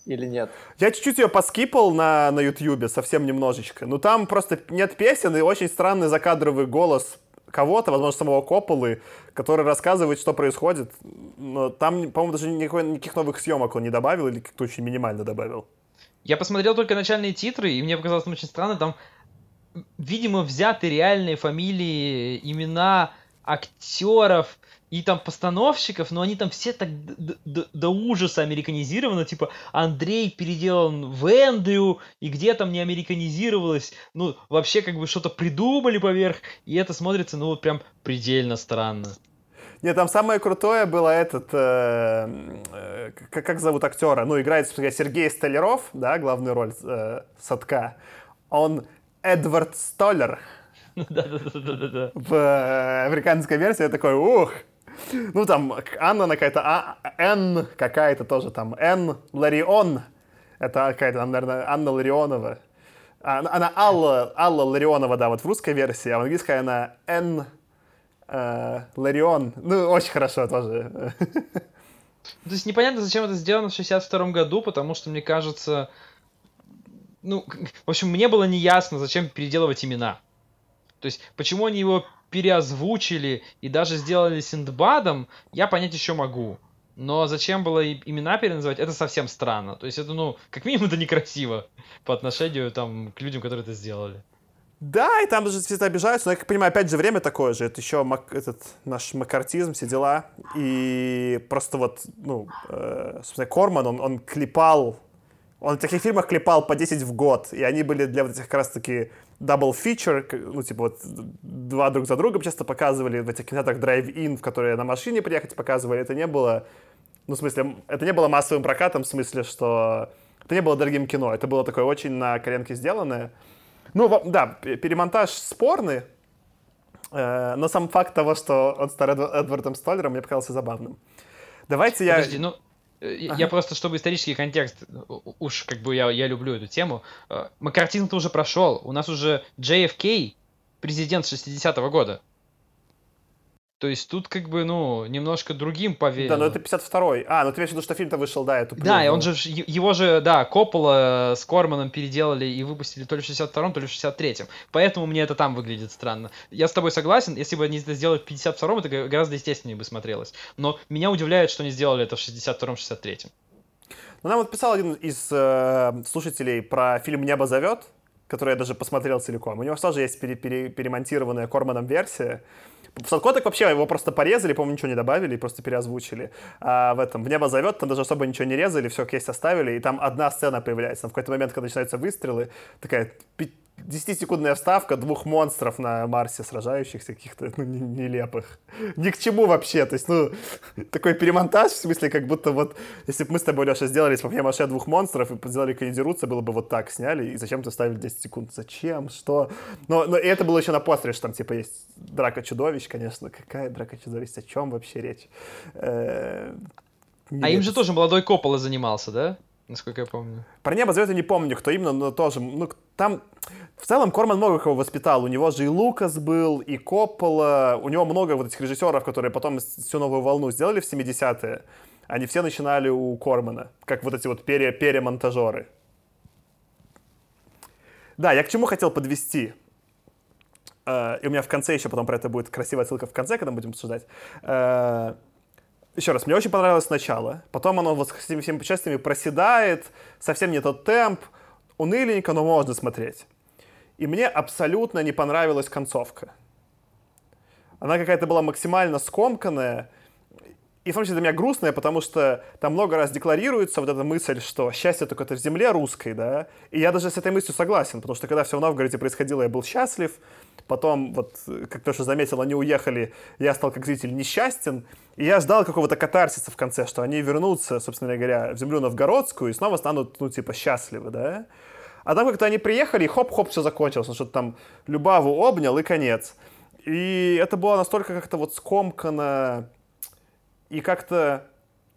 Speaker 3: Или нет?
Speaker 1: Я чуть-чуть ее поскипал на, на Ютьюбе, совсем немножечко. Но там просто нет песен и очень странный закадровый голос кого-то, возможно, самого Копполы, который рассказывает, что происходит. Но там, по-моему, даже никакой, никаких новых съемок он не добавил или как-то очень минимально добавил.
Speaker 2: Я посмотрел только начальные титры, и мне показалось там очень странно, там, видимо, взяты реальные фамилии, имена актеров и там постановщиков, но они там все так д- д- до ужаса американизированы, типа Андрей переделан в Эндрю, и где там не американизировалось, ну, вообще как бы что-то придумали поверх, и это смотрится, ну, вот прям предельно странно.
Speaker 1: Нет, там самое крутое было этот, э, э, как, как зовут актера? Ну, играет Сергей Столяров, да, главную роль э, Садка. Он Эдвард Столлер в э, американской версии. Я такой, ух! Ну, там Анна какая-то, а, Н какая-то тоже там, Н Ларион. Это какая-то, наверное, Анна Ларионова. А, она Алла, Алла Ларионова, да, вот в русской версии, а в английской она Н э, Ларион. Ну, очень хорошо тоже.
Speaker 2: То есть непонятно, зачем это сделано в 62 году, потому что, мне кажется, ну, в общем, мне было неясно, зачем переделывать имена. То есть, почему они его переозвучили и даже сделали Синдбадом, я понять еще могу. Но зачем было имена переназывать, это совсем странно. То есть это, ну, как минимум, это некрасиво по отношению там, к людям, которые это сделали.
Speaker 1: Да, и там даже все это обижаются, но я как понимаю, опять же, время такое же. Это еще мак- этот наш макартизм, все дела. И просто вот, ну, э, собственно, Корман, он, он клепал, он в таких фильмах клепал по 10 в год, и они были для вот этих как раз-таки double feature, ну, типа вот два друг за другом часто показывали в этих кинотеатрах Drive-In, в которые на машине приехать показывали. Это не было, ну, в смысле, это не было массовым прокатом, в смысле, что это не было дорогим кино, это было такое очень на коленке сделанное. Ну, да, перемонтаж спорный, э, но сам факт того, что он стал Эдва- Эдвардом Столлером, мне показался забавным. Давайте я...
Speaker 2: Подожди, ну, я я просто, чтобы исторический контекст, уж как бы я, я люблю эту тему, э, Маккартин-то уже прошел, у нас уже JFK, президент 60-го года. То есть тут как бы, ну, немножко другим повеяло.
Speaker 1: Да, но это 52-й. А, ну ты имеешь в виду, что фильм-то вышел, да, эту
Speaker 2: Да, и он же, его же, да, Коппола с Корманом переделали и выпустили то ли в 62-м, то ли в 63-м. Поэтому мне это там выглядит странно. Я с тобой согласен, если бы они это сделали в 52-м, это гораздо естественнее бы смотрелось. Но меня удивляет, что они сделали это в 62-м, 63-м.
Speaker 1: Ну, нам вот писал один из э, слушателей про фильм «Небо зовет», который я даже посмотрел целиком. У него тоже есть пере- пере- перемонтированная Корманом версия. В Садко так вообще его просто порезали, по-моему, ничего не добавили, и просто переозвучили. А в этом «В небо зовет» там даже особо ничего не резали, все как есть оставили, и там одна сцена появляется. Там в какой-то момент, когда начинаются выстрелы, такая 10-секундная вставка двух монстров на Марсе сражающихся, каких-то ну, не- нелепых. Ни к чему вообще. То есть, ну, такой перемонтаж, в смысле, как будто вот, если бы мы с тобой, Леша, сделали с папье-маше двух монстров и сделали канидерутся, было бы вот так сняли, и зачем-то ставили 10 секунд. Зачем? Что? Но, но и это было еще на постере, что там, типа, есть драка чудовищ, конечно. Какая драка чудовищ? О чем вообще речь? Э,
Speaker 2: А им же тоже молодой Коппола занимался, да? Насколько я помню.
Speaker 1: Про небо зовет я не помню, кто именно, но тоже, ну, там, в целом, Корман много кого воспитал. У него же и Лукас был, и Коппола, у него много вот этих режиссеров, которые потом всю новую волну сделали в 70-е. Они все начинали у Кормана, как вот эти вот пере, перемонтажеры. Да, я к чему хотел подвести. Э, и у меня в конце еще потом про это будет красивая ссылка в конце, когда мы будем обсуждать. Еще раз, мне очень понравилось начало. Потом оно вот с этими всеми частями проседает, совсем не тот темп, уныленько, но можно смотреть. И мне абсолютно не понравилась концовка. Она какая-то была максимально скомканная. И в числе для меня грустная, потому что там много раз декларируется вот эта мысль, что счастье только это в земле русской, да, и я даже с этой мыслью согласен, потому что когда все в Новгороде происходило, я был счастлив, потом, вот, как то, что заметил, они уехали, я стал как зритель несчастен, и я ждал какого-то катарсиса в конце, что они вернутся, собственно говоря, в землю новгородскую и снова станут, ну, типа, счастливы, да, а там как-то они приехали, и хоп-хоп, все закончилось, что-то там Любаву обнял, и конец. И это было настолько как-то вот скомкано и как-то,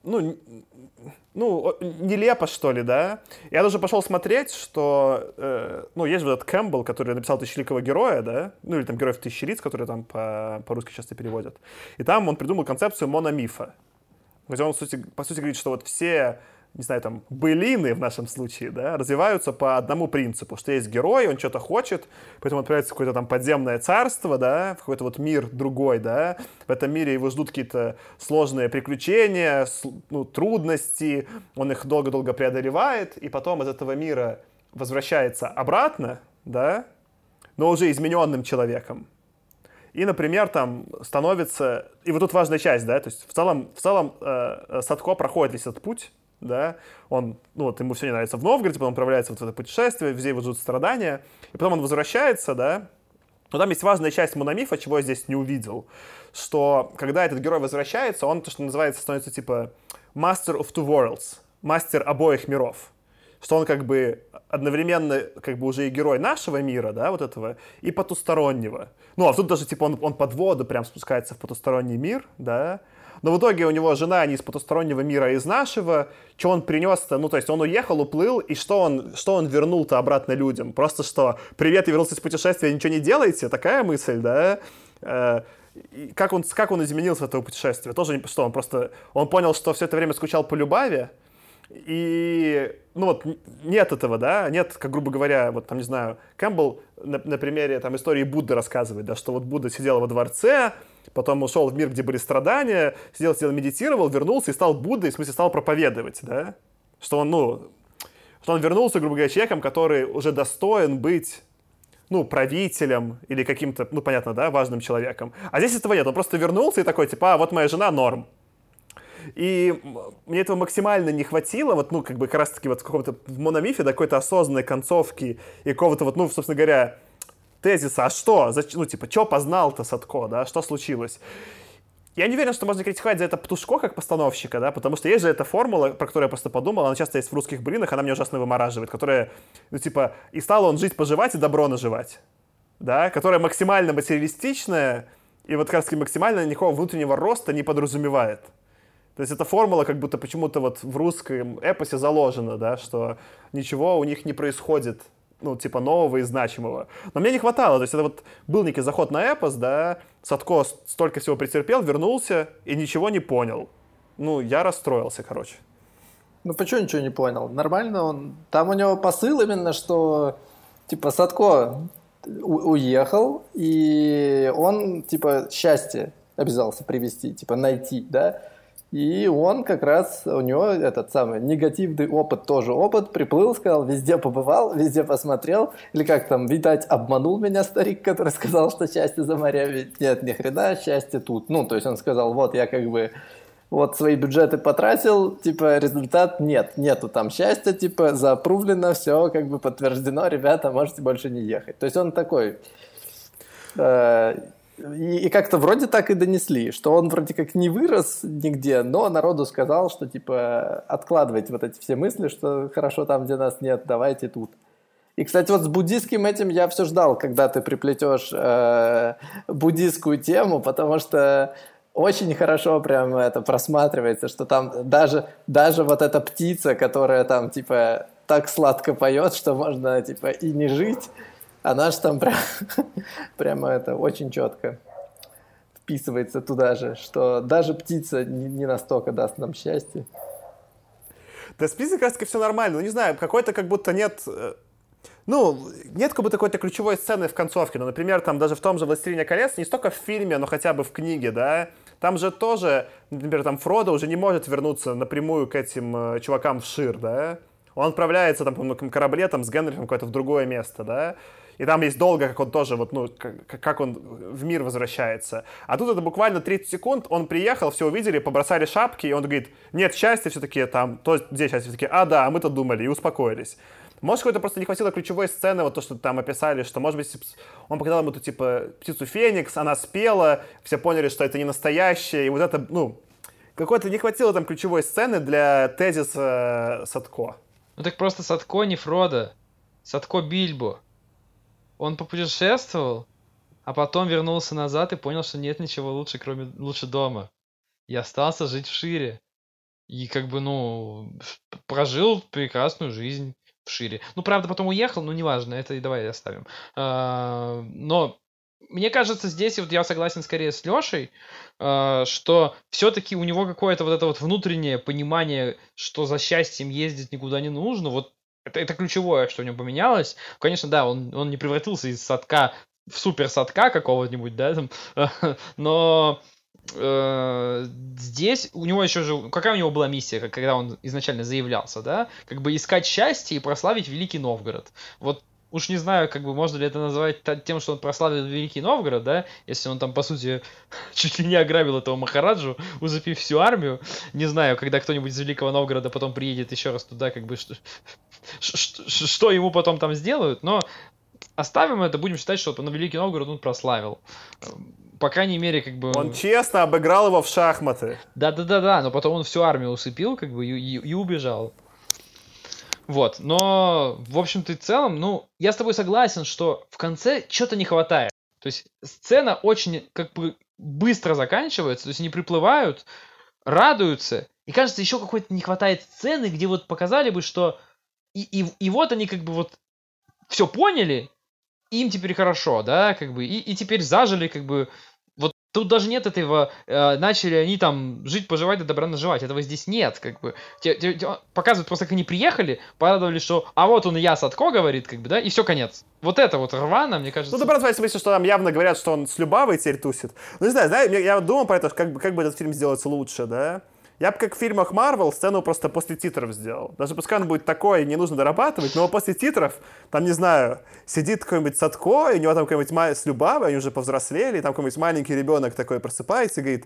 Speaker 1: ну, ну, нелепо, что ли, да? Я даже пошел смотреть, что, э, ну, есть вот этот Кэмпбелл, который написал «Тысячеликого героя», да? Ну, или там «Героев тысячи лиц», которые там по- по-русски часто переводят. И там он придумал концепцию мономифа. Где он, по сути, по сути, говорит, что вот все не знаю, там, былины в нашем случае, да, развиваются по одному принципу, что есть герой, он что-то хочет, поэтому отправляется в какое-то там подземное царство, да, в какой-то вот мир другой, да, в этом мире его ждут какие-то сложные приключения, ну, трудности, он их долго-долго преодолевает, и потом из этого мира возвращается обратно, да, но уже измененным человеком. И, например, там становится... И вот тут важная часть, да, то есть в целом, в целом э, Садко проходит весь этот путь, да, он, ну вот ему все не нравится в Новгороде, потом отправляется вот в это путешествие, везде его ждут страдания, и потом он возвращается, да, но там есть важная часть мономифа, чего я здесь не увидел, что когда этот герой возвращается, он, то, что называется, становится типа Master of Two Worlds, мастер обоих миров, что он как бы одновременно как бы уже и герой нашего мира, да, вот этого, и потустороннего. Ну, а тут даже, типа, он, он под воду прям спускается в потусторонний мир, да, но в итоге у него жена не из потустороннего мира, а из нашего. Что он принес-то? Ну, то есть он уехал, уплыл, и что он, что он вернул-то обратно людям? Просто что, привет, я вернулся из путешествия, ничего не делаете? Такая мысль, да? Э, и как он, как он изменился в этого путешествия? Тоже что, он просто, он понял, что все это время скучал по Любави, и, ну вот, нет этого, да, нет, как грубо говоря, вот там, не знаю, Кэмпбелл на, на примере там истории Будды рассказывает, да, что вот Будда сидел во дворце, потом ушел в мир, где были страдания, сидел, сидел, медитировал, вернулся и стал Буддой, в смысле стал проповедовать, да, что он, ну, что он вернулся, грубо говоря, человеком, который уже достоин быть ну, правителем или каким-то, ну, понятно, да, важным человеком. А здесь этого нет, он просто вернулся и такой, типа, а, вот моя жена, норм. И мне этого максимально не хватило, вот, ну, как бы, как раз-таки вот в каком-то в мономифе, да, какой-то осознанной концовки и какого-то вот, ну, собственно говоря, тезиса, а что, ну, типа, что познал-то Садко, да, что случилось? Я не уверен, что можно критиковать за это Птушко как постановщика, да, потому что есть же эта формула, про которую я просто подумал, она часто есть в русских блинах, она меня ужасно вымораживает, которая, ну, типа, и стал он жить, поживать и добро наживать, да, которая максимально материалистичная и вот как максимально никакого внутреннего роста не подразумевает. То есть эта формула как будто почему-то вот в русском эпосе заложена, да, что ничего у них не происходит ну, типа, нового и значимого. Но мне не хватало, то есть это вот был некий заход на эпос, да, Садко столько всего претерпел, вернулся и ничего не понял. Ну, я расстроился, короче.
Speaker 3: Ну, почему ничего не понял? Нормально он... Там у него посыл именно, что, типа, Садко уехал, и он, типа, счастье обязался привести, типа, найти, да? И он как раз, у него этот самый негативный опыт, тоже опыт, приплыл, сказал, везде побывал, везде посмотрел. Или как там, видать, обманул меня старик, который сказал, что счастье за моря. Ведь нет, ни хрена, счастье тут. Ну, то есть он сказал, вот я как бы вот свои бюджеты потратил, типа результат нет, нету там счастья, типа запрувлено, все как бы подтверждено, ребята, можете больше не ехать. То есть он такой... Э, и, и как-то вроде так и донесли, что он вроде как не вырос нигде, но народу сказал, что типа откладывайте вот эти все мысли, что хорошо там, где нас нет, давайте тут. И, кстати, вот с буддийским этим я все ждал, когда ты приплетешь э, буддийскую тему, потому что очень хорошо прям это просматривается, что там даже, даже вот эта птица, которая там типа так сладко поет, что можно типа и не жить, она же там прям, прямо это очень четко вписывается туда же, что даже птица не, не настолько даст нам счастье.
Speaker 1: Да с птицей таки все нормально. Ну, не знаю, какой-то как будто нет... Э, ну, нет как будто какой-то ключевой сцены в концовке. Ну, например, там даже в том же «Властелине колец», не столько в фильме, но хотя бы в книге, да, там же тоже, например, там Фродо уже не может вернуться напрямую к этим э, чувакам в Шир, да, он отправляется там по корабле там с Генрихом какое-то в другое место, да, и там есть долго, как он тоже, вот, ну, как, как он в мир возвращается. А тут это буквально 30 секунд, он приехал, все увидели, побросали шапки, и он говорит, нет, счастье все-таки там, то здесь счастье все-таки, а, да, мы-то думали, и успокоились. Может, какой-то просто не хватило ключевой сцены, вот то, что там описали, что, может быть, он показал ему, типа, птицу Феникс, она спела, все поняли, что это не настоящее, и вот это, ну, какой-то не хватило там ключевой сцены для тезиса Садко.
Speaker 2: Ну так просто Садко не Фродо, Садко Бильбо. Он попутешествовал, а потом вернулся назад и понял, что нет ничего лучше, кроме лучше дома. И остался жить в Шире. И как бы, ну, прожил прекрасную жизнь в Шире. Ну, правда, потом уехал, но неважно, это и давай оставим. А, но мне кажется, здесь вот я согласен скорее с Лешей, э, что все-таки у него какое-то вот это вот внутреннее понимание, что за счастьем ездить никуда не нужно. Вот это, это ключевое, что у него поменялось. Конечно, да, он, он не превратился из садка в супер садка какого-нибудь, да, там, но э, здесь у него еще же... Какая у него была миссия, когда он изначально заявлялся, да? Как бы искать счастье и прославить Великий Новгород. Вот уж не знаю, как бы можно ли это называть тем, что он прославил Великий Новгород, да, если он там, по сути, чуть ли не ограбил этого Махараджу, узапив всю армию. Не знаю, когда кто-нибудь из Великого Новгорода потом приедет еще раз туда, как бы, что, что, что ему потом там сделают, но оставим это, будем считать, что на Великий Новгород он прославил. По крайней мере, как бы...
Speaker 1: Он честно обыграл его в шахматы.
Speaker 2: Да-да-да-да, но потом он всю армию усыпил, как бы, и, и убежал. Вот, но в общем-то и целом, ну, я с тобой согласен, что в конце что-то не хватает. То есть сцена очень как бы быстро заканчивается, то есть они приплывают, радуются, и кажется, еще какой-то не хватает сцены, где вот показали бы, что и, и, и вот они как бы вот все поняли, им теперь хорошо, да, как бы, и, и теперь зажили как бы Тут даже нет этого, э, начали они там жить, поживать, да добра наживать. Этого здесь нет, как бы. Те, те, те, показывают просто, как они приехали, порадовали, что а вот он и я, Садко, говорит, как бы, да, и все, конец. Вот это вот рвано, мне кажется.
Speaker 1: Ну, добра в смысле, что там явно говорят, что он с Любавой теперь тусит. Ну, не знаю, знаю я, я думал про это, как бы, как бы этот фильм сделать лучше, да. Я бы, как в фильмах Марвел, сцену просто после титров сделал. Даже пускай он будет такой, не нужно дорабатывать, но после титров, там, не знаю, сидит какой-нибудь Садко, и у него там какой-нибудь ма... с Любавой, они уже повзрослели, и там какой-нибудь маленький ребенок такой просыпается и говорит,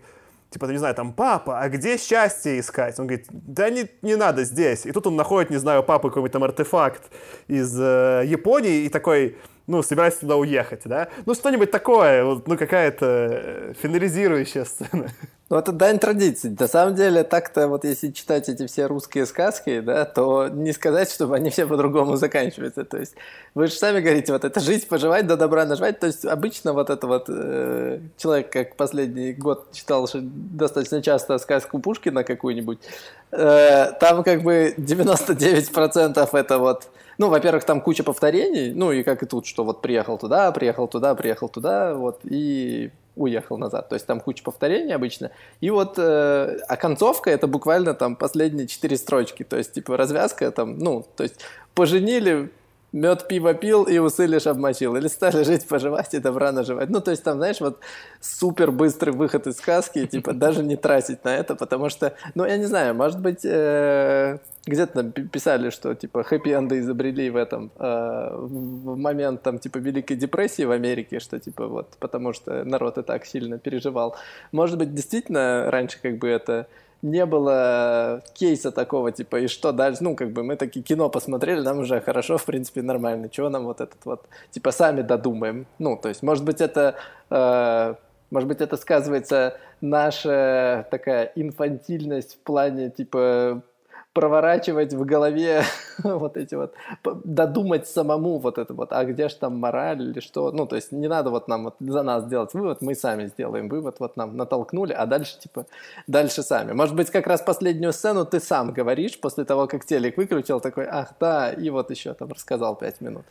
Speaker 1: типа, не знаю, там, папа, а где счастье искать? Он говорит, да не, не надо здесь. И тут он находит, не знаю, папы какой-нибудь там артефакт из э, Японии и такой, ну, собирается туда уехать, да? Ну, что-нибудь такое, вот, ну, какая-то э, финализирующая сцена.
Speaker 3: Ну, это дань традиции. На самом деле, так-то вот если читать эти все русские сказки, да, то не сказать, чтобы они все по-другому заканчиваются. То есть вы же сами говорите, вот это жить, поживать, до добра наживать. То есть обычно вот это вот э, человек, как последний год читал достаточно часто сказку Пушкина какую-нибудь, э, там как бы 99% это вот ну, во-первых, там куча повторений, ну и как и тут, что вот приехал туда, приехал туда, приехал туда, вот, и уехал назад. То есть там куча повторений обычно. И вот, э, а концовка это буквально там последние четыре строчки. То есть, типа, развязка там, ну, то есть поженили, мед пиво пил и усы лишь обмочил. Или стали жить, поживать и добра наживать. Ну, то есть там, знаешь, вот супер быстрый выход из сказки, типа, даже не тратить на это, потому что, ну, я не знаю, может быть, э, где-то там писали, что, типа, хэппи-энды изобрели в этом, э, в момент, там, типа, Великой депрессии в Америке, что, типа, вот, потому что народ и так сильно переживал. Может быть, действительно, раньше, как бы, это не было кейса такого, типа, и что дальше? Ну, как бы мы такие кино посмотрели, нам уже хорошо, в принципе, нормально. Чего нам вот этот вот, типа, сами додумаем? Ну, то есть, может быть, это... Э, может быть, это сказывается наша такая инфантильность в плане, типа, проворачивать в голове вот эти вот, додумать самому вот это вот, а где же там мораль или что, ну, то есть не надо вот нам вот за нас делать вывод, мы сами сделаем вывод, вот нам натолкнули, а дальше типа, дальше сами. Может быть, как раз последнюю сцену ты сам говоришь после того, как телек выкрутил, такой, ах, да, и вот еще там рассказал пять минут.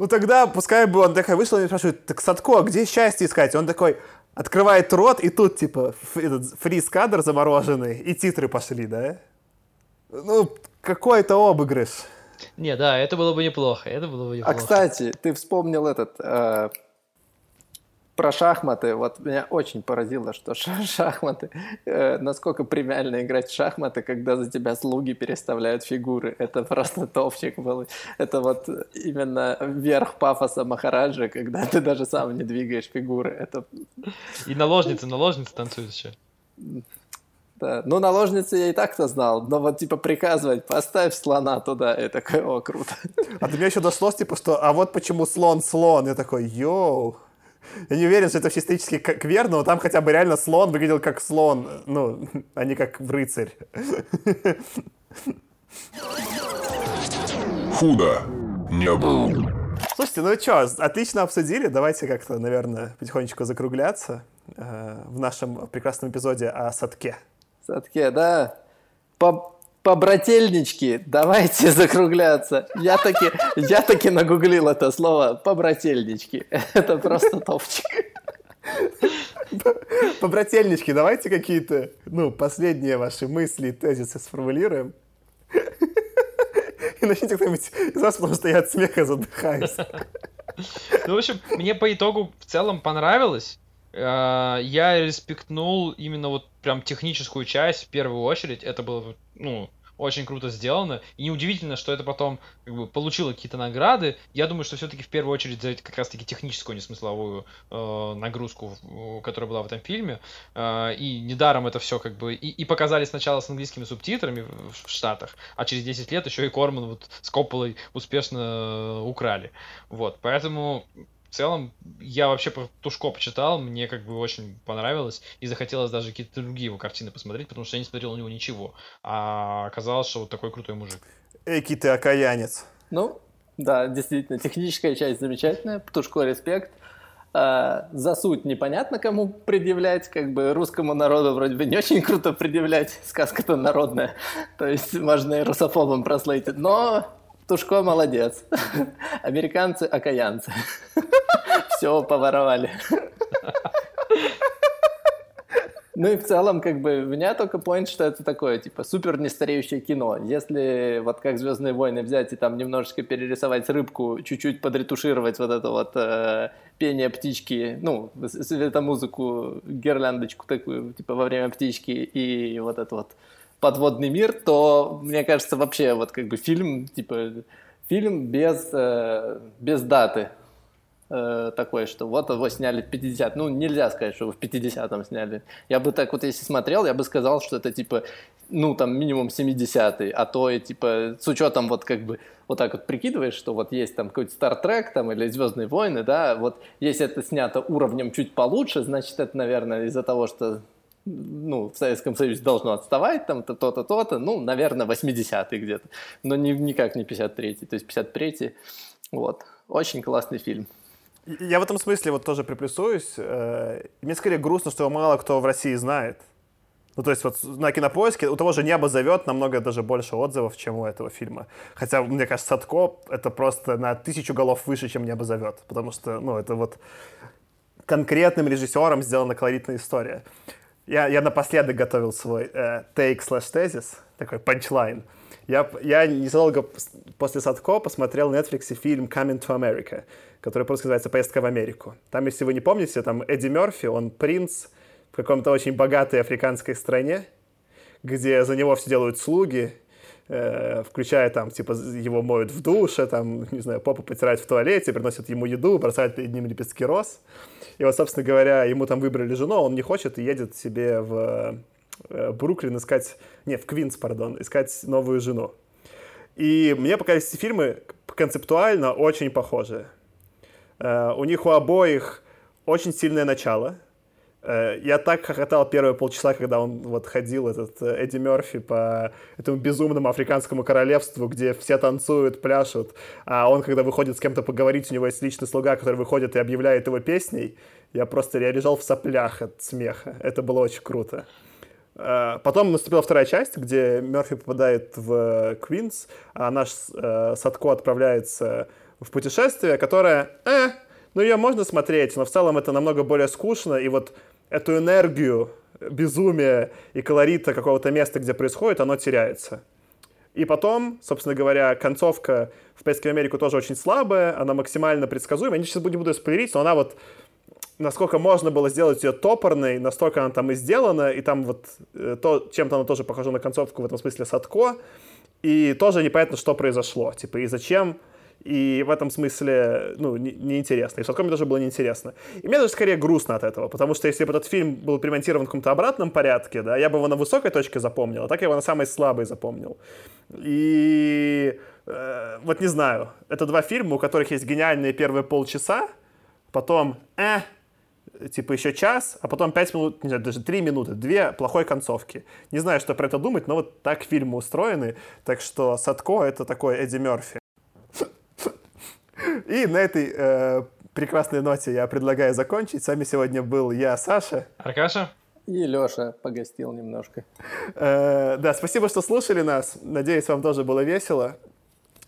Speaker 1: Ну тогда, пускай бы он такой вышел и спрашивает, так Садко, а где счастье искать? Он такой, открывает рот, и тут типа фриз-кадр замороженный, и титры пошли, да? Ну, какой-то обыгрыш.
Speaker 2: Не, да, это было бы неплохо, это было бы а, неплохо.
Speaker 3: А, кстати, ты вспомнил этот... Э, про шахматы, вот меня очень поразило, что шахматы, э, насколько премиально играть в шахматы, когда за тебя слуги переставляют фигуры. Это просто топчик был. Это вот именно верх пафоса Махараджа, когда ты даже сам не двигаешь фигуры. Это...
Speaker 2: И наложницы, наложницы танцуют еще.
Speaker 3: Да. Ну, наложницы я и так-то знал, но вот, типа, приказывать, поставь слона туда, и такой, о, круто.
Speaker 1: А до меня еще дошло, типа, что, а вот почему слон слон, я такой, йоу. Я не уверен, что это исторически как верно, но там хотя бы реально слон выглядел как слон, ну, а не как рыцарь.
Speaker 6: Худо не был.
Speaker 1: Слушайте, ну что, отлично обсудили. Давайте как-то, наверное, потихонечку закругляться э, в нашем прекрасном эпизоде о садке.
Speaker 3: Садке, да. По побрательнички, давайте закругляться. Я таки, я таки нагуглил это слово побрательнички. Это просто топчик.
Speaker 1: Побрательнички, давайте какие-то, ну, последние ваши мысли, тезисы сформулируем. И начните кто-нибудь из вас, потому что я от смеха задыхаюсь.
Speaker 2: Ну, в общем, мне по итогу в целом понравилось. Э, я респектнул именно вот прям техническую часть в первую очередь. Это было, ну, очень круто сделано. И неудивительно, что это потом как бы, получило какие-то награды. Я думаю, что все-таки в первую очередь за как раз-таки техническую, несмысловую э, нагрузку, которая была в этом фильме. Э, и недаром это все как бы... И, и показали сначала с английскими субтитрами в, в Штатах, а через 10 лет еще и Корман вот с Копполой успешно э, украли. Вот, поэтому в целом, я вообще про Тушко почитал, мне как бы очень понравилось, и захотелось даже какие-то другие его картины посмотреть, потому что я не смотрел у него ничего. А оказалось, что вот такой крутой мужик.
Speaker 1: Эки ты окаянец.
Speaker 3: Ну, да, действительно, техническая часть замечательная, Птушко респект. А, за суть непонятно, кому предъявлять, как бы русскому народу вроде бы не очень круто предъявлять, сказка-то народная, то есть можно и русофобом прослейтить, но Тушко молодец. Американцы окаянцы. Все поворовали. Ну и в целом, как бы, меня только point, что это такое, типа, супер нестареющее кино. Если вот как «Звездные войны» взять и там немножечко перерисовать рыбку, чуть-чуть подретушировать вот это вот э, пение птички, ну, светомузыку, гирляндочку такую, типа, во время птички и вот это вот подводный мир, то, мне кажется, вообще вот как бы фильм, типа, фильм без, э, без даты э, такой, что вот его сняли в 50 Ну, нельзя сказать, что в 50-м сняли. Я бы так вот, если смотрел, я бы сказал, что это типа, ну, там, минимум 70-й, а то и типа, с учетом вот как бы, вот так вот прикидываешь, что вот есть там какой-то Star Trek там или Звездные войны, да, вот если это снято уровнем чуть получше, значит, это, наверное, из-за того, что ну, в Советском Союзе должно отставать, там, то-то, то-то, ну, наверное, 80-й где-то, но ни, никак не 53-й, то есть 53-й, вот, очень классный фильм.
Speaker 1: Я в этом смысле вот тоже приплюсуюсь. Э, мне скорее грустно, что его мало кто в России знает. Ну, то есть вот на Кинопоиске у того же «Небо зовет» намного даже больше отзывов, чем у этого фильма. Хотя, мне кажется, Садко — это просто на тысячу голов выше, чем «Небо зовет». Потому что, ну, это вот конкретным режиссером сделана колоритная история. Я, я напоследок готовил свой э, take slash тезис, такой панчлайн. Я, я незадолго после Садко посмотрел на Netflix фильм Coming to America, который просто называется «Поездка в Америку». Там, если вы не помните, там Эдди Мерфи, он принц в каком-то очень богатой африканской стране, где за него все делают слуги, э, включая там, типа, его моют в душе, там, не знаю, попу потирать в туалете, приносят ему еду, бросают перед ним лепестки роз. И вот, собственно говоря, ему там выбрали жену, он не хочет и едет себе в э, Бруклин искать, не, в Квинс, пардон, искать новую жену. И мне показались эти фильмы концептуально очень похожи. Uh, у них у обоих очень сильное начало — Э, я так хохотал первые полчаса, когда он вот ходил, этот э, Эдди Мерфи, по этому безумному африканскому королевству, где все танцуют, пляшут, а он, когда выходит с кем-то поговорить, у него есть личный слуга, который выходит и объявляет его песней, я просто, я лежал в соплях от смеха. Это было очень круто. Э, потом наступила вторая часть, где Мерфи попадает в Квинс, а наш э, Садко отправляется в путешествие, которое, э, ну ее можно смотреть, но в целом это намного более скучно, и вот эту энергию безумия и колорита какого-то места, где происходит, оно теряется. И потом, собственно говоря, концовка в «Поездке в Америку» тоже очень слабая, она максимально предсказуемая. Я сейчас не буду спойлерить, но она вот насколько можно было сделать ее топорной, настолько она там и сделана, и там вот э, то, чем-то она тоже похожа на концовку в этом смысле Садко, и тоже непонятно, что произошло, типа, и зачем, и в этом смысле, ну, неинтересно. Не и в Садко тоже было неинтересно. И мне даже скорее грустно от этого, потому что если бы этот фильм был примонтирован в каком-то обратном порядке, да, я бы его на высокой точке запомнил, а так я его на самой слабой запомнил. И э, вот не знаю, это два фильма, у которых есть гениальные первые полчаса, потом, э, типа еще час, а потом пять минут, не знаю, даже три минуты, две плохой концовки. Не знаю, что про это думать, но вот так фильмы устроены, так что Садко — это такой Эдди Мерфи. И на этой э, прекрасной ноте я предлагаю закончить. С вами сегодня был я, Саша.
Speaker 2: Аркаша.
Speaker 3: И Леша погостил немножко.
Speaker 1: Э, да, спасибо, что слушали нас. Надеюсь, вам тоже было весело.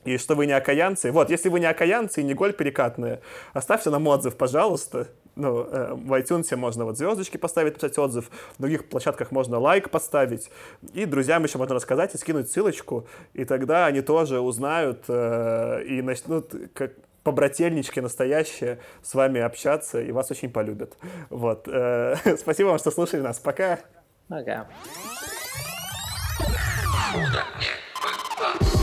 Speaker 1: И что вы не окаянцы. Вот, если вы не окаянцы и не голь перекатные, оставьте нам отзыв, пожалуйста. Ну, э, в iTunes можно вот звездочки поставить, написать отзыв. В других площадках можно лайк поставить. И друзьям еще можно рассказать и скинуть ссылочку. И тогда они тоже узнают э, и начнут как побрательнички настоящие с вами общаться, и вас очень полюбят. Вот. Э, спасибо вам, что слушали нас. Пока.
Speaker 3: Пока.
Speaker 6: Удачи.